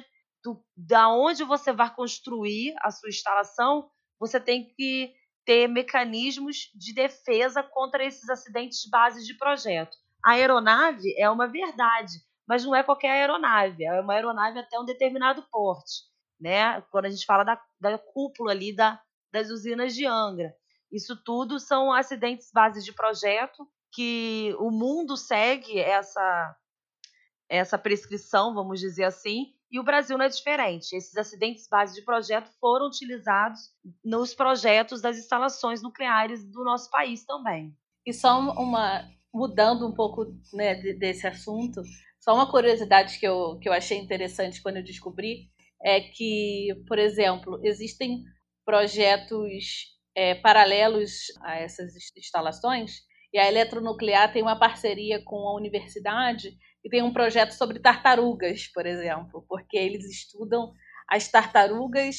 do, da onde você vai construir a sua instalação, você tem que ter mecanismos de defesa contra esses acidentes base de projeto. A aeronave é uma verdade, mas não é qualquer aeronave, é uma aeronave até um determinado porte, né? Quando a gente fala da, da cúpula ali da, das usinas de Angra. Isso tudo são acidentes base de projeto que o mundo segue essa essa prescrição, vamos dizer assim, e o Brasil não é diferente. Esses acidentes base de projeto foram utilizados nos projetos das instalações nucleares do nosso país também. E só uma mudando um pouco né, desse assunto, só uma curiosidade que eu, que eu achei interessante quando eu descobri é que, por exemplo, existem projetos é, paralelos a essas instalações e a Eletronuclear tem uma parceria com a universidade e tem um projeto sobre tartarugas, por exemplo, porque eles estudam as tartarugas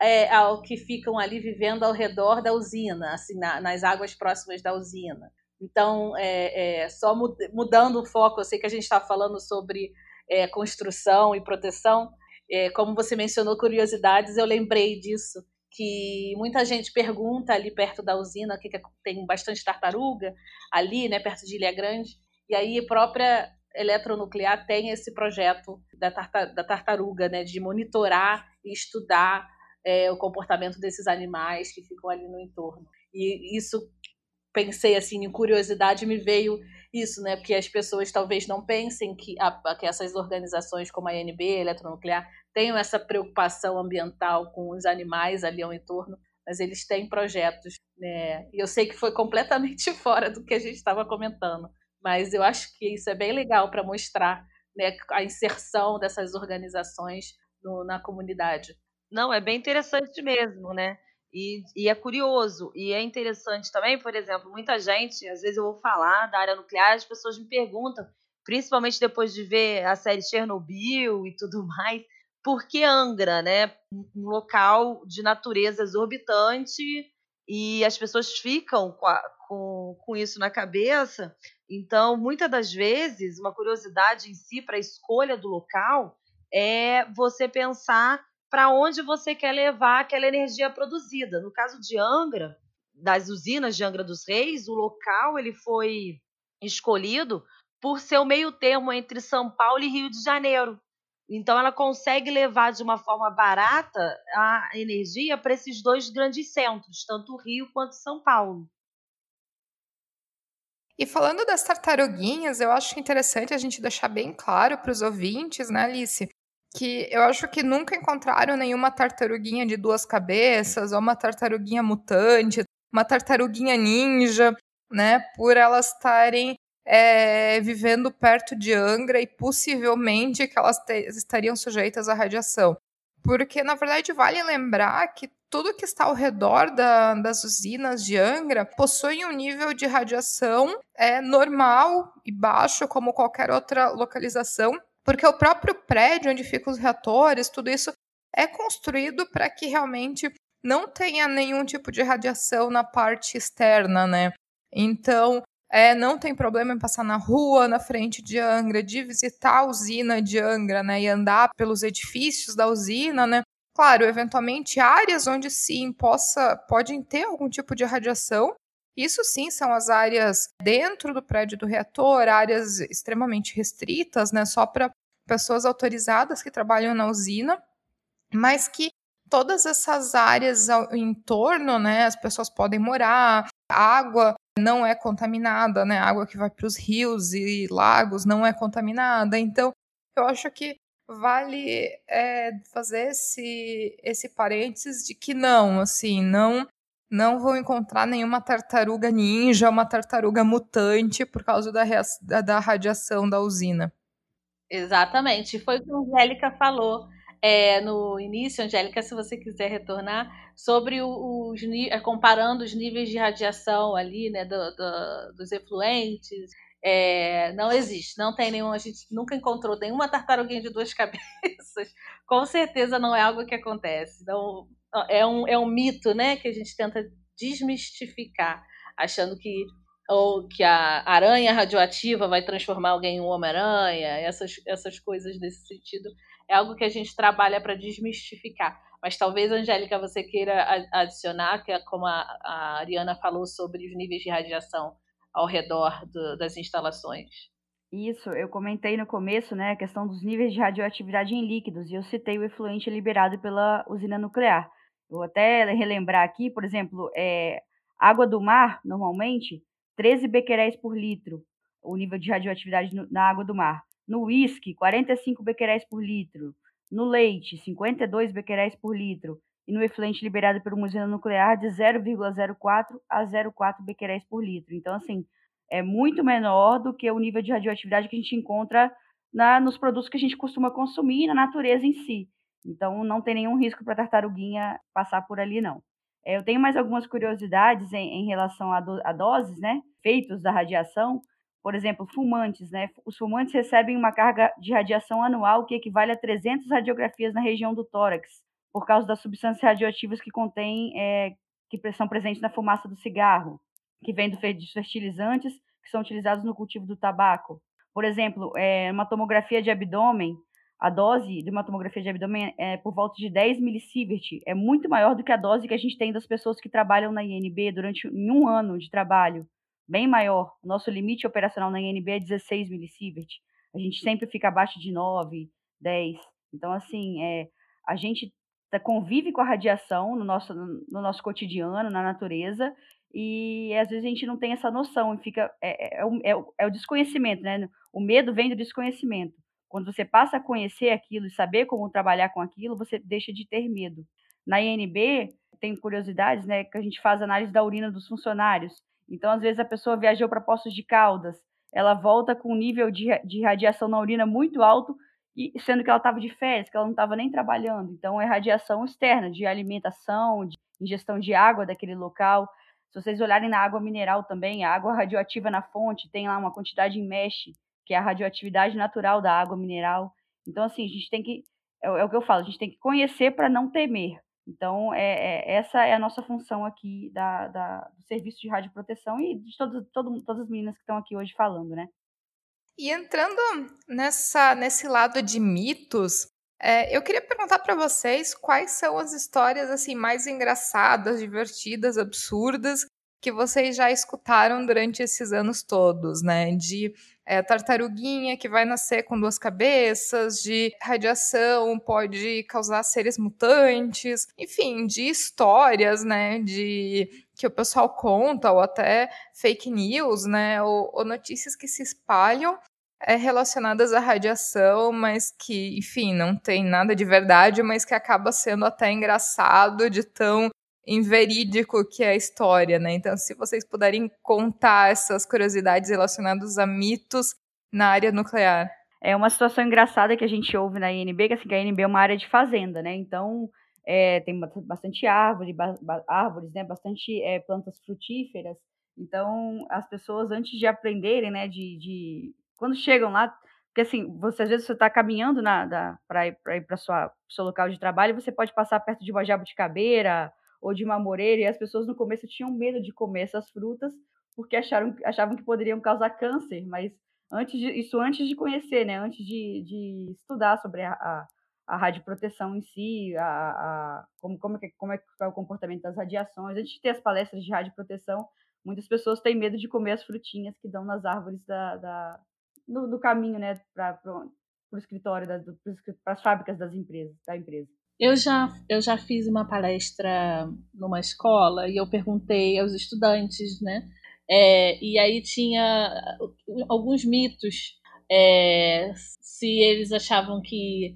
é, ao que ficam ali vivendo ao redor da usina, assim, na, nas águas próximas da usina. Então, é, é, só mudando o foco, eu sei que a gente está falando sobre é, construção e proteção. É, como você mencionou curiosidades, eu lembrei disso, que muita gente pergunta ali perto da usina, que tem bastante tartaruga, ali, né, perto de Ilha Grande, e aí a própria eletronuclear tem esse projeto da, da tartaruga, né, de monitorar e estudar é, o comportamento desses animais que ficam ali no entorno. E isso pensei assim em curiosidade me veio isso, né? Porque as pessoas talvez não pensem que, a, que essas organizações como a INB, a Eletronuclear, tenham essa preocupação ambiental com os animais ali ao entorno, mas eles têm projetos, né? E eu sei que foi completamente fora do que a gente estava comentando, mas eu acho que isso é bem legal para mostrar né, a inserção dessas organizações no, na comunidade. Não, é bem interessante mesmo, né? E, e, é curioso, e é interessante também, por exemplo, muita gente, às vezes eu vou falar da área nuclear, as pessoas me perguntam, principalmente depois de ver a série Chernobyl e tudo mais, por que Angra, né? Um local de natureza exorbitante e as pessoas ficam com, a, com, com isso na cabeça. Então, muitas das vezes, uma curiosidade em si para a escolha do local é você pensar para onde você quer levar aquela energia produzida. No caso de Angra, das usinas de Angra dos Reis, o local ele foi escolhido por ser o meio termo entre São Paulo e Rio de Janeiro. Então ela consegue levar de uma forma barata a energia para esses dois grandes centros, tanto o Rio quanto São Paulo. E falando das tartaruguinhas, eu acho interessante a gente deixar bem claro para os ouvintes, né, Alice, que eu acho que nunca encontraram nenhuma tartaruguinha de duas cabeças, ou uma tartaruguinha mutante, uma tartaruguinha ninja, né? Por elas estarem é, vivendo perto de Angra e possivelmente que elas estariam sujeitas à radiação. Porque, na verdade, vale lembrar que tudo que está ao redor da, das usinas de Angra possui um nível de radiação é, normal e baixo, como qualquer outra localização porque o próprio prédio onde ficam os reatores, tudo isso é construído para que realmente não tenha nenhum tipo de radiação na parte externa, né? Então, é, não tem problema em passar na rua, na frente de Angra, de visitar a usina de Angra, né? E andar pelos edifícios da usina, né? Claro, eventualmente áreas onde sim possa podem ter algum tipo de radiação. Isso sim são as áreas dentro do prédio do reator, áreas extremamente restritas, né, só para pessoas autorizadas que trabalham na usina, mas que todas essas áreas ao, em torno, né, as pessoas podem morar, a água não é contaminada, né, a água que vai para os rios e lagos não é contaminada, então eu acho que vale é, fazer esse, esse parênteses de que não, assim, não não vou encontrar nenhuma tartaruga ninja, uma tartaruga mutante por causa da, da, da radiação da usina. Exatamente, foi o que a Angélica falou é, no início, Angélica, se você quiser retornar, sobre os é, comparando os níveis de radiação ali, né, do, do, dos efluentes, é, não existe, não tem nenhum, a gente nunca encontrou nenhuma tartaruguinha de duas cabeças. Com certeza não é algo que acontece. Então, é um, é um mito, né, que a gente tenta desmistificar, achando que ou que a aranha radioativa vai transformar alguém em um Homem-Aranha, essas, essas coisas nesse sentido. É algo que a gente trabalha para desmistificar. Mas talvez, Angélica, você queira adicionar, que é como a, a Ariana falou sobre os níveis de radiação ao redor do, das instalações. Isso, eu comentei no começo, né, a questão dos níveis de radioatividade em líquidos, e eu citei o efluente liberado pela usina nuclear. Vou até relembrar aqui, por exemplo, é, água do mar, normalmente, 13 bequeréis por litro, o nível de radioatividade no, na água do mar. No uísque, 45 bequeréis por litro. No leite, 52 bequeréis por litro e no efluente liberado uma usina nuclear de 0,04 a 0,4 becqueréis por litro. Então, assim, é muito menor do que o nível de radioatividade que a gente encontra na, nos produtos que a gente costuma consumir na natureza em si. Então, não tem nenhum risco para a tartaruguinha passar por ali, não. É, eu tenho mais algumas curiosidades em, em relação a, do, a doses, né, feitos da radiação. Por exemplo, fumantes, né? Os fumantes recebem uma carga de radiação anual que equivale a 300 radiografias na região do tórax, por causa das substâncias radioativas que contém, é, que são presentes na fumaça do cigarro, que vem do dos fertilizantes que são utilizados no cultivo do tabaco. Por exemplo, é, uma tomografia de abdômen, a dose de uma tomografia de abdômen é por volta de 10 milisievert, é muito maior do que a dose que a gente tem das pessoas que trabalham na INB durante um ano de trabalho, bem maior. Nosso limite operacional na INB é 16 milisievert. A gente sempre fica abaixo de 9, 10. Então, assim, é, a gente Tá, convive com a radiação no nosso, no nosso cotidiano, na natureza, e às vezes a gente não tem essa noção, e fica. É, é, é, é, é o desconhecimento, né? O medo vem do desconhecimento. Quando você passa a conhecer aquilo e saber como trabalhar com aquilo, você deixa de ter medo. Na INB, tem curiosidades, né? Que a gente faz análise da urina dos funcionários. Então, às vezes, a pessoa viajou para Poços de Caldas, ela volta com um nível de, de radiação na urina muito alto e sendo que ela estava de férias, que ela não estava nem trabalhando. Então, é radiação externa de alimentação, de ingestão de água daquele local. Se vocês olharem na água mineral também, a água radioativa na fonte tem lá uma quantidade em mesh, que é a radioatividade natural da água mineral. Então, assim, a gente tem que. É, é o que eu falo, a gente tem que conhecer para não temer. Então, é, é, essa é a nossa função aqui da, da, do serviço de radioproteção e de todo, todo, todas as meninas que estão aqui hoje falando, né? E entrando nessa, nesse lado de mitos, é, eu queria perguntar para vocês quais são as histórias assim mais engraçadas, divertidas, absurdas que vocês já escutaram durante esses anos todos, né? De é, tartaruguinha que vai nascer com duas cabeças, de radiação pode causar seres mutantes, enfim, de histórias, né? De que o pessoal conta, ou até fake news, né? Ou, ou notícias que se espalham é, relacionadas à radiação, mas que, enfim, não tem nada de verdade, mas que acaba sendo até engraçado de tão inverídico que é a história, né? Então, se vocês puderem contar essas curiosidades relacionadas a mitos na área nuclear. É uma situação engraçada que a gente ouve na INB, que, assim, que a INB é uma área de fazenda, né? Então, é, tem bastante árvore, árvores, né? Bastante é, plantas frutíferas. Então, as pessoas, antes de aprenderem, né, de, de quando chegam lá, porque assim, você às vezes você está caminhando para ir para o seu local de trabalho, você pode passar perto de uma jabuticabeira ou de uma moreira, e as pessoas no começo tinham medo de comer essas frutas, porque acharam, achavam que poderiam causar câncer, mas antes de, isso antes de conhecer, né, antes de, de estudar sobre a, a, a radioproteção em si, a, a, como, como, é, como é, é o comportamento das radiações. Antes de ter as palestras de radioproteção, muitas pessoas têm medo de comer as frutinhas que dão nas árvores da, da no, no, caminho né, para o escritório, para as fábricas das empresas, da empresa. Eu já, eu já fiz uma palestra numa escola e eu perguntei aos estudantes, né? É, e aí tinha alguns mitos é, se eles achavam que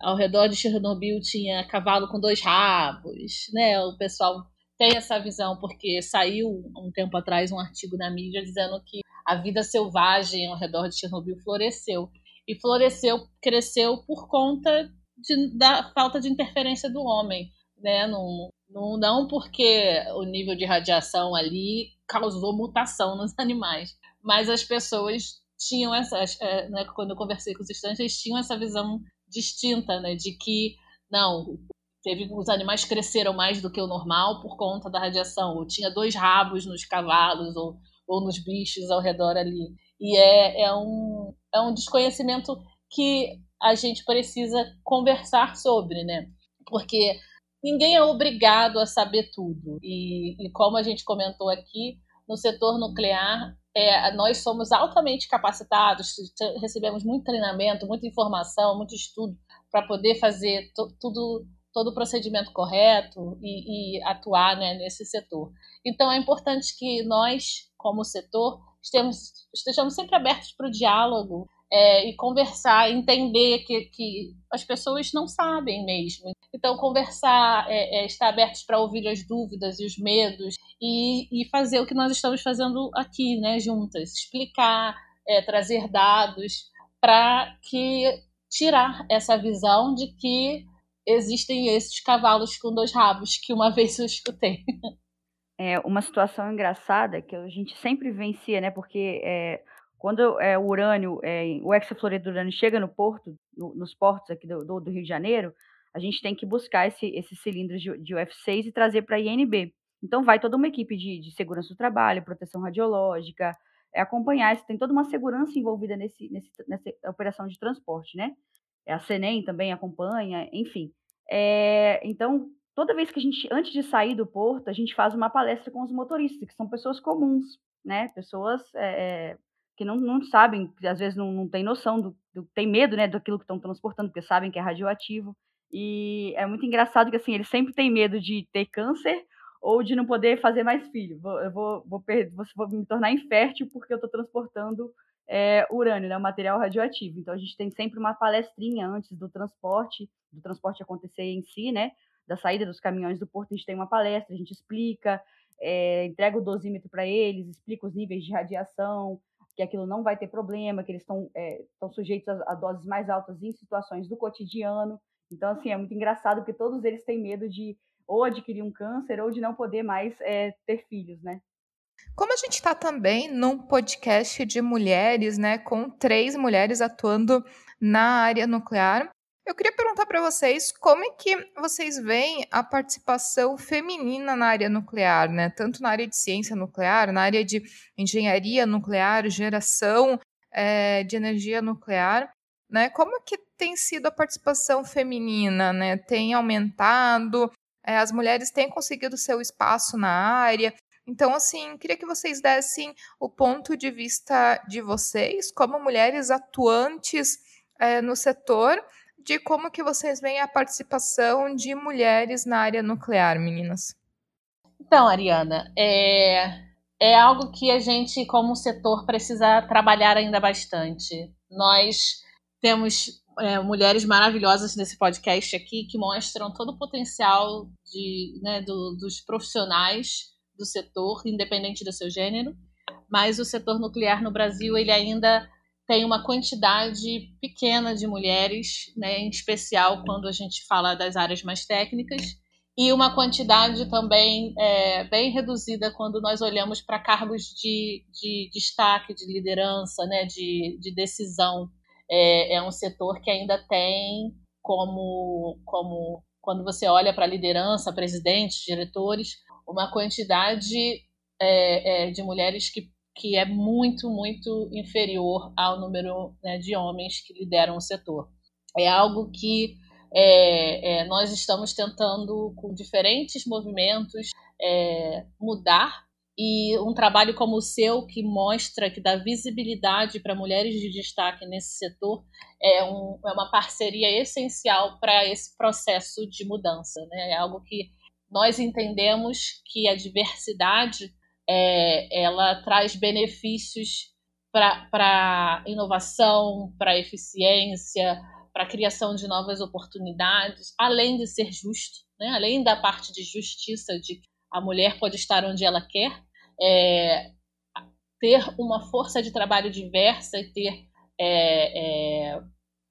ao redor de Chernobyl tinha cavalo com dois rabos, né? O pessoal tem essa visão porque saiu um tempo atrás um artigo na mídia dizendo que a vida selvagem ao redor de Chernobyl floresceu e floresceu, cresceu por conta de, da falta de interferência do homem, né? Não, não, não porque o nível de radiação ali causou mutação nos animais, mas as pessoas tinham essa, é, né, quando eu conversei com os estudantes, eles tinham essa visão distinta, né, de que não, teve os animais cresceram mais do que o normal por conta da radiação, ou tinha dois rabos nos cavalos ou, ou nos bichos ao redor ali. E é, é, um, é um desconhecimento que a gente precisa conversar sobre, né? Porque ninguém é obrigado a saber tudo. E, e como a gente comentou aqui, no setor nuclear, é, nós somos altamente capacitados, recebemos muito treinamento, muita informação, muito estudo para poder fazer tudo todo o procedimento correto e, e atuar né, nesse setor. Então, é importante que nós, como setor, estejamos, estejamos sempre abertos para o diálogo é, e conversar, entender que, que as pessoas não sabem mesmo. Então, conversar, é, é, estar abertos para ouvir as dúvidas e os medos e, e, fazer o que nós estamos fazendo aqui, né, juntas, explicar, é, trazer dados para que tirar essa visão de que existem esses cavalos com dois rabos que uma vez eu escutei. É uma situação engraçada que a gente sempre vencia, né? Porque é, quando é, o urânio, é, o hexafluoreto do urânio chega no porto, no, nos portos aqui do, do, do, Rio de Janeiro, a gente tem que buscar esse, esses cilindros de, de UF6 e trazer para a INB. Então vai toda uma equipe de, de, segurança do trabalho, proteção radiológica, é, acompanhar, tem toda uma segurança envolvida nesse, nesse, nessa operação de transporte, né? É, a CENEM também acompanha, enfim. É, então, toda vez que a gente, antes de sair do porto, a gente faz uma palestra com os motoristas, que são pessoas comuns, né? Pessoas é, que não, não sabem, às vezes não, não tem noção, do, do, tem medo né, daquilo que estão transportando, porque sabem que é radioativo. E é muito engraçado que assim, eles sempre têm medo de ter câncer ou de não poder fazer mais filho. Eu vou, vou, vou, vou me tornar infértil porque eu estou transportando é, urânio, né, material radioativo. Então a gente tem sempre uma palestrinha antes do transporte, do transporte acontecer em si, né? Da saída dos caminhões do porto, a gente tem uma palestra, a gente explica, é, entrega o dosímetro para eles, explica os níveis de radiação, que aquilo não vai ter problema, que eles estão é, sujeitos a, a, doses mais altas em situações do cotidiano. Então, assim, é muito engraçado porque todos eles têm medo de ou adquirir um câncer ou de não poder mais é, ter filhos, né? Como a gente está também num podcast de mulheres, né, com três mulheres atuando na área nuclear, eu queria perguntar para vocês como é que vocês veem a participação feminina na área nuclear, né? Tanto na área de ciência nuclear, na área de engenharia nuclear, geração é, de energia nuclear, né? Como é que tem sido a participação feminina, né? Tem aumentado? É, as mulheres têm conseguido seu espaço na área? Então, assim, queria que vocês dessem o ponto de vista de vocês, como mulheres atuantes é, no setor, de como que vocês veem a participação de mulheres na área nuclear, meninas. Então, Ariana, é, é algo que a gente, como setor, precisa trabalhar ainda bastante. Nós temos é, mulheres maravilhosas nesse podcast aqui que mostram todo o potencial de, né, do, dos profissionais do setor, independente do seu gênero. Mas o setor nuclear no Brasil ele ainda tem uma quantidade pequena de mulheres, né, em especial quando a gente fala das áreas mais técnicas, e uma quantidade também é, bem reduzida quando nós olhamos para cargos de, de, destaque, de liderança, né, de, de decisão. É, é um setor que ainda tem como, como quando você olha para liderança, presidentes, diretores, uma quantidade é, é, de mulheres que que é muito, muito inferior ao número né, de homens que lideram o setor. É algo que é, é, nós estamos tentando, com diferentes movimentos, é, mudar. E um trabalho como o seu, que mostra, que dá visibilidade para mulheres de destaque nesse setor, é, um, é uma parceria essencial para esse processo de mudança. Né? É algo que nós entendemos que a diversidade é, ela traz benefícios para inovação, para eficiência, para criação de novas oportunidades, além de ser justo, né? além da parte de justiça, de a mulher pode estar onde ela quer, é, ter uma força de trabalho diversa e ter é, é,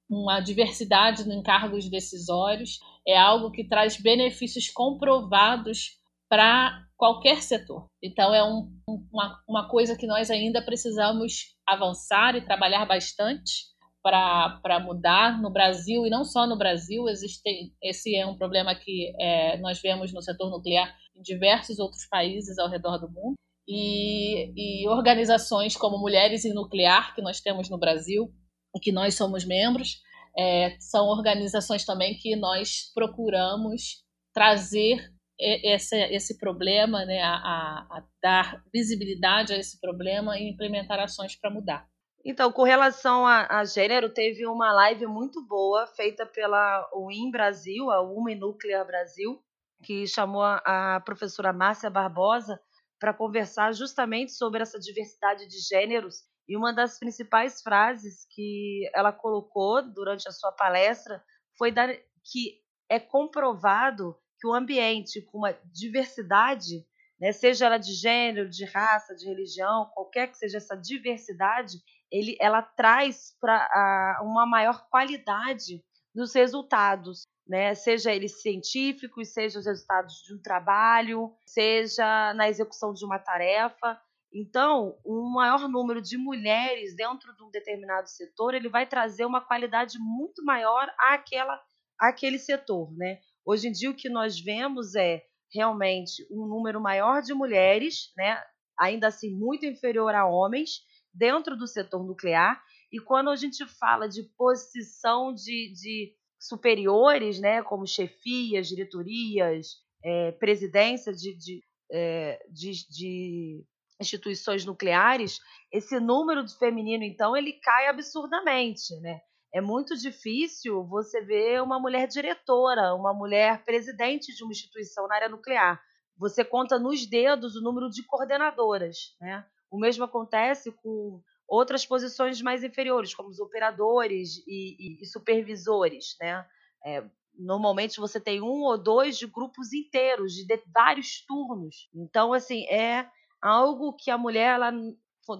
uma diversidade em cargos decisórios é algo que traz benefícios comprovados para qualquer setor. Então, é um, uma, uma coisa que nós ainda precisamos avançar e trabalhar bastante para mudar no Brasil, e não só no Brasil, existe, esse é um problema que é, nós vemos no setor nuclear em diversos outros países ao redor do mundo. E, e organizações como Mulheres em Nuclear, que nós temos no Brasil, e que nós somos membros, é, são organizações também que nós procuramos trazer esse, esse problema, né, a, a, dar visibilidade a esse problema e implementar ações para mudar. Então, com relação a, a, gênero, teve uma live muito boa feita pela UIN Brasil, a UMA Nuclear Brasil, que chamou a, a professora Márcia Barbosa para conversar justamente sobre essa diversidade de gêneros. E uma das principais frases que ela colocou durante a sua palestra foi dar, que é comprovado que o ambiente com uma diversidade, né, seja ela de gênero, de raça, de religião, qualquer que seja essa diversidade, ele, ela traz para uma maior qualidade nos resultados, né? seja eles científicos, seja os resultados de um trabalho, seja na execução de uma tarefa. Então, um maior número de mulheres dentro de um determinado setor, ele vai trazer uma qualidade muito maior àquela, àquele setor, né? Hoje em dia, o que nós vemos é realmente um número maior de mulheres, né, ainda assim muito inferior a homens, dentro do setor nuclear. E quando a gente fala de posição de, de superiores, né, como chefias, diretorias, é, presidência de, de, é, de, de instituições nucleares, esse número de feminino, então, ele cai absurdamente, né? É muito difícil você ver uma mulher diretora, uma mulher presidente de uma instituição na área nuclear. Você conta nos dedos o número de coordenadoras. Né? O mesmo acontece com outras posições mais inferiores, como os operadores e, e, e supervisores. Né? É, normalmente você tem um ou dois de grupos inteiros, de, de vários turnos. Então, assim, é algo que a mulher ela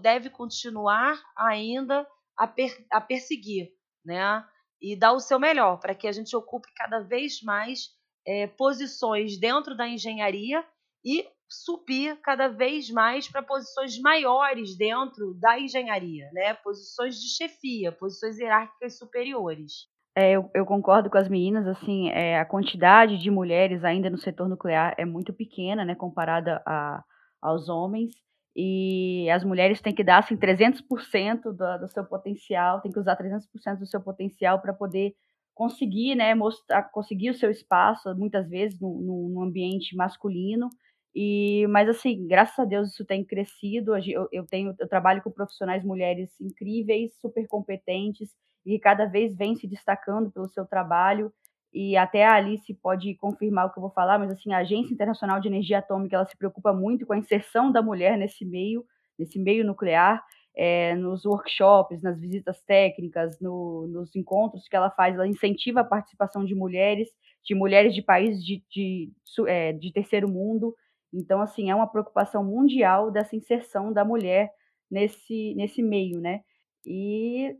deve continuar ainda a, per, a perseguir né? E dar o seu melhor para que a gente ocupe cada vez mais é, posições dentro da engenharia e subir cada vez mais para posições maiores dentro da engenharia, né? Posições de chefia, posições hierárquicas superiores. É, eu, eu, concordo com as meninas, assim, é, a quantidade de mulheres ainda no setor nuclear é muito pequena, né, comparada a, aos homens e as mulheres têm que dar assim 300% do, do seu potencial, tem que usar 300% do seu potencial para poder conseguir, né, mostrar, conseguir o seu espaço, muitas vezes no, no, ambiente masculino. E, mas assim, graças a Deus isso tem crescido. Eu, eu tenho, eu trabalho com profissionais mulheres incríveis, super competentes e cada vez vem se destacando pelo seu trabalho e até a Alice pode confirmar o que eu vou falar, mas assim, a Agência Internacional de Energia Atômica, ela se preocupa muito com a inserção da mulher nesse meio, nesse meio nuclear, é, nos workshops, nas visitas técnicas, no, nos encontros que ela faz, ela incentiva a participação de mulheres, de mulheres de países de, de, é, de terceiro mundo. Então, assim, é uma preocupação mundial dessa inserção da mulher nesse, nesse meio, né? E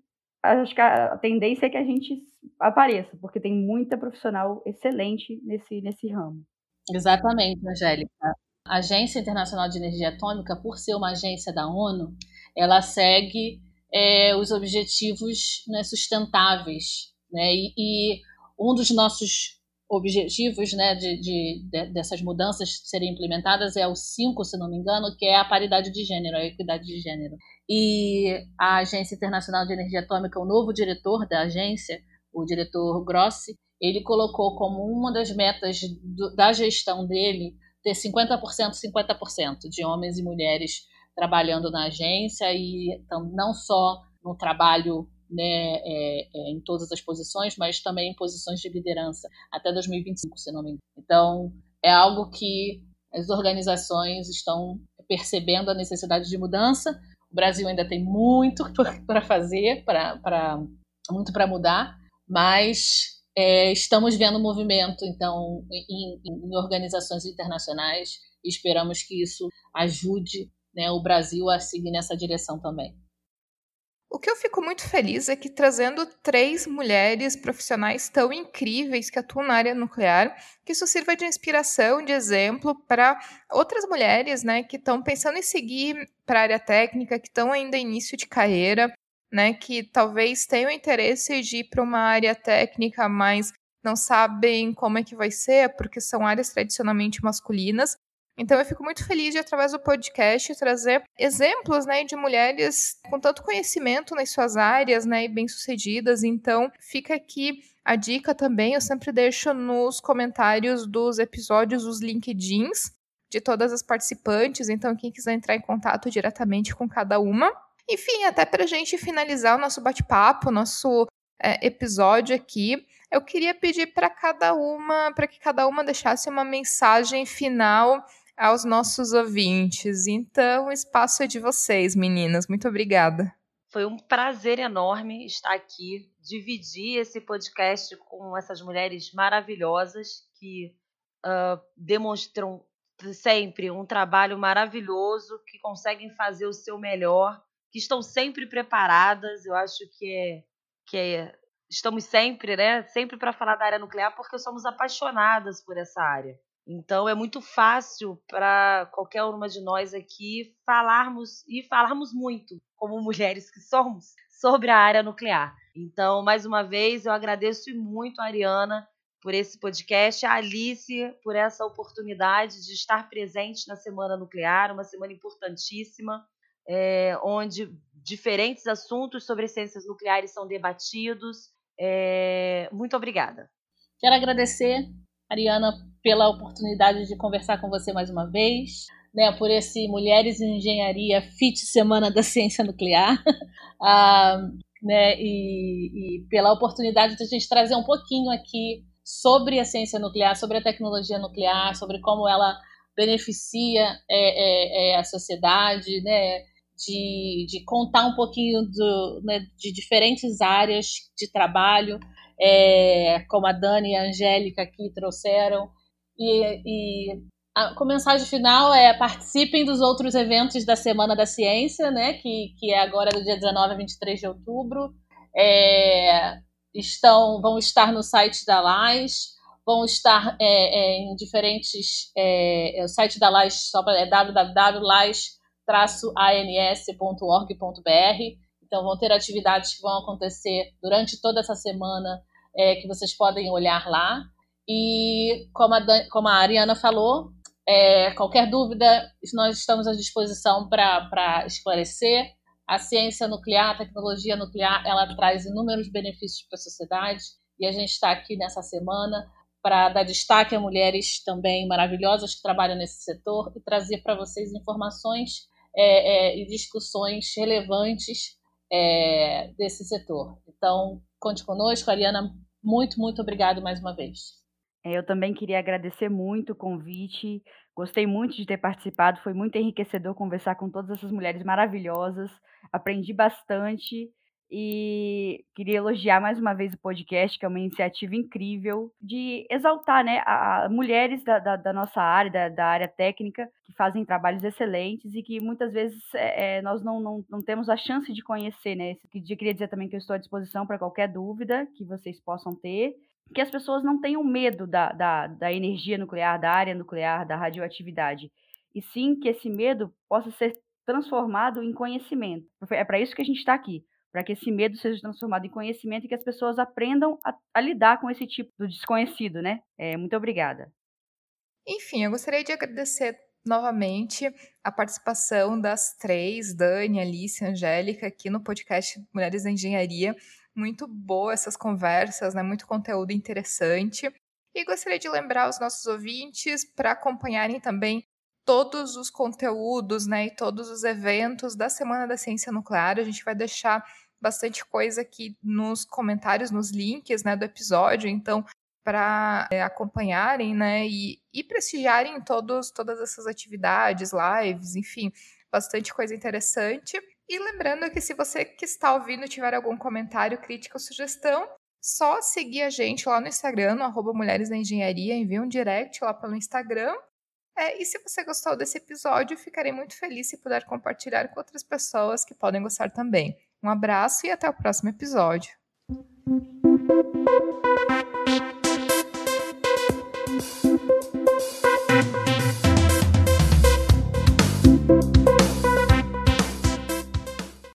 acho que a tendência é que a gente apareça, porque tem muita profissional excelente nesse, nesse ramo. Exatamente, Angélica. A Agência Internacional de Energia Atômica, por ser uma agência da ONU, ela segue é, os objetivos né, sustentáveis. Né? E, e, um dos nossos objetivos né, de, de, de, dessas mudanças serem implementadas é o 5, se não me engano, que é a paridade de gênero, a equidade de gênero. E a Agência Internacional de Energia Atômica, o novo diretor da agência, o diretor Grossi, ele colocou como uma das metas do, da gestão dele ter 50%, 50% de homens e mulheres trabalhando na agência e não só no trabalho né, é, é, em todas as posições, mas também em posições de liderança até 2025, se não me engano. Então, é algo que as organizações estão percebendo a necessidade de mudança. O Brasil ainda tem muito para fazer, pra, pra, muito para mudar, mas é, estamos vendo movimento, então, em, em, organizações internacionais e esperamos que isso ajude né, o Brasil a seguir nessa direção também. O que eu fico muito feliz é que trazendo três mulheres profissionais tão incríveis que atuam na área nuclear, que isso sirva de inspiração, de exemplo para outras mulheres, né, que estão pensando em seguir para a área técnica, que estão ainda em início de carreira, né, que talvez tenham interesse de ir para uma área técnica, mas não sabem como é que vai ser, porque são áreas tradicionalmente masculinas, então eu fico muito feliz de, através do podcast, trazer exemplos né, de mulheres com tanto conhecimento nas suas áreas né, e bem-sucedidas. Então fica aqui a dica também, eu sempre deixo nos comentários dos episódios os LinkedIns de todas as participantes, então quem quiser entrar em contato diretamente com cada uma. Enfim, até para a gente finalizar o nosso bate-papo, nosso é, episódio aqui, eu queria pedir para cada uma, para que cada uma deixasse uma mensagem final aos nossos ouvintes. Então, o espaço é de vocês, meninas. Muito obrigada. Foi um prazer enorme estar aqui, dividir esse podcast com essas mulheres maravilhosas que uh, demonstram sempre um trabalho maravilhoso, que conseguem fazer o seu melhor, que estão sempre preparadas. Eu acho que é, que é, estamos sempre, né, sempre para falar da área nuclear porque somos apaixonadas por essa área. Então é muito fácil para qualquer uma de nós aqui falarmos e falarmos muito, como mulheres que somos, sobre a área nuclear. Então, mais uma vez, eu agradeço muito a Ariana por esse podcast, a Alice por essa oportunidade de estar presente na Semana Nuclear, uma semana importantíssima, é, onde diferentes assuntos sobre ciências nucleares são debatidos. É, muito obrigada. Quero agradecer Ariana, pela oportunidade de conversar com você mais uma vez, né, por esse Mulheres em Engenharia FIT Semana da Ciência Nuclear, ah, né, e, e, pela oportunidade de a gente trazer um pouquinho aqui sobre a ciência nuclear, sobre a tecnologia nuclear, sobre como ela beneficia é, é, é a sociedade, né, de, de, contar um pouquinho do, né, de diferentes áreas de trabalho é, como a Dani e a Angélica aqui trouxeram. E, e a, a mensagem final é participem dos outros eventos da Semana da Ciência, né, que, que é agora do dia 19 a 23 de outubro. É, estão, vão estar no site da LAIS, vão estar é, é, em diferentes. É, é o site da LAIS é www.lais-ans.org.br. Então, vão ter atividades que vão acontecer durante toda essa semana é, que vocês podem olhar lá. E como a, Dan, como a Ariana falou, é, qualquer dúvida, nós estamos à disposição para esclarecer. A ciência nuclear, a tecnologia nuclear, ela traz inúmeros benefícios para a sociedade e a gente está aqui nessa semana para dar destaque a mulheres também maravilhosas que trabalham nesse setor e trazer para vocês informações é, é, e discussões relevantes é, desse setor. Então, conte conosco, Ariana muito, muito obrigado mais uma vez. É, eu também queria agradecer muito o convite. Gostei muito de ter participado. Foi muito enriquecedor conversar com todas essas mulheres maravilhosas. Aprendi bastante e queria elogiar mais uma vez o podcast, que é uma iniciativa incrível de exaltar né, a, a mulheres da, da, da, nossa área, da, da, área técnica, que fazem trabalhos excelentes e que muitas vezes é, é nós não, não, não, temos a chance de conhecer. Né? Eu queria dizer também que eu estou à disposição para qualquer dúvida que vocês possam ter. Que as pessoas não tenham medo da, da, da energia nuclear, da área nuclear, da radioatividade. E sim que esse medo possa ser transformado em conhecimento. É para isso que a gente está aqui para que esse medo seja transformado em conhecimento e que as pessoas aprendam a, a lidar com esse tipo do desconhecido, né? É, muito obrigada. Enfim, eu gostaria de agradecer novamente a participação das três, Dani, Alice Angélica, aqui no podcast Mulheres da Engenharia. Muito boa essas conversas, né? Muito conteúdo interessante. E gostaria de lembrar os nossos ouvintes para acompanharem também todos os conteúdos, né, e todos os eventos da Semana da Ciência Nuclear. A gente vai deixar bastante coisa aqui nos comentários, nos links, né, do episódio. Então, para é, acompanharem, né, e, e prestigiarem todos, todas essas atividades, lives, enfim, bastante coisa interessante. E lembrando que se você que está ouvindo tiver algum comentário, crítica ou sugestão, só seguir a gente lá no Instagram, no arroba Mulheres da Engenharia, envia um direct lá pelo Instagram. É, e se você gostou desse episódio, ficarei muito feliz se puder compartilhar com outras pessoas que podem gostar também. Um abraço e até o próximo episódio.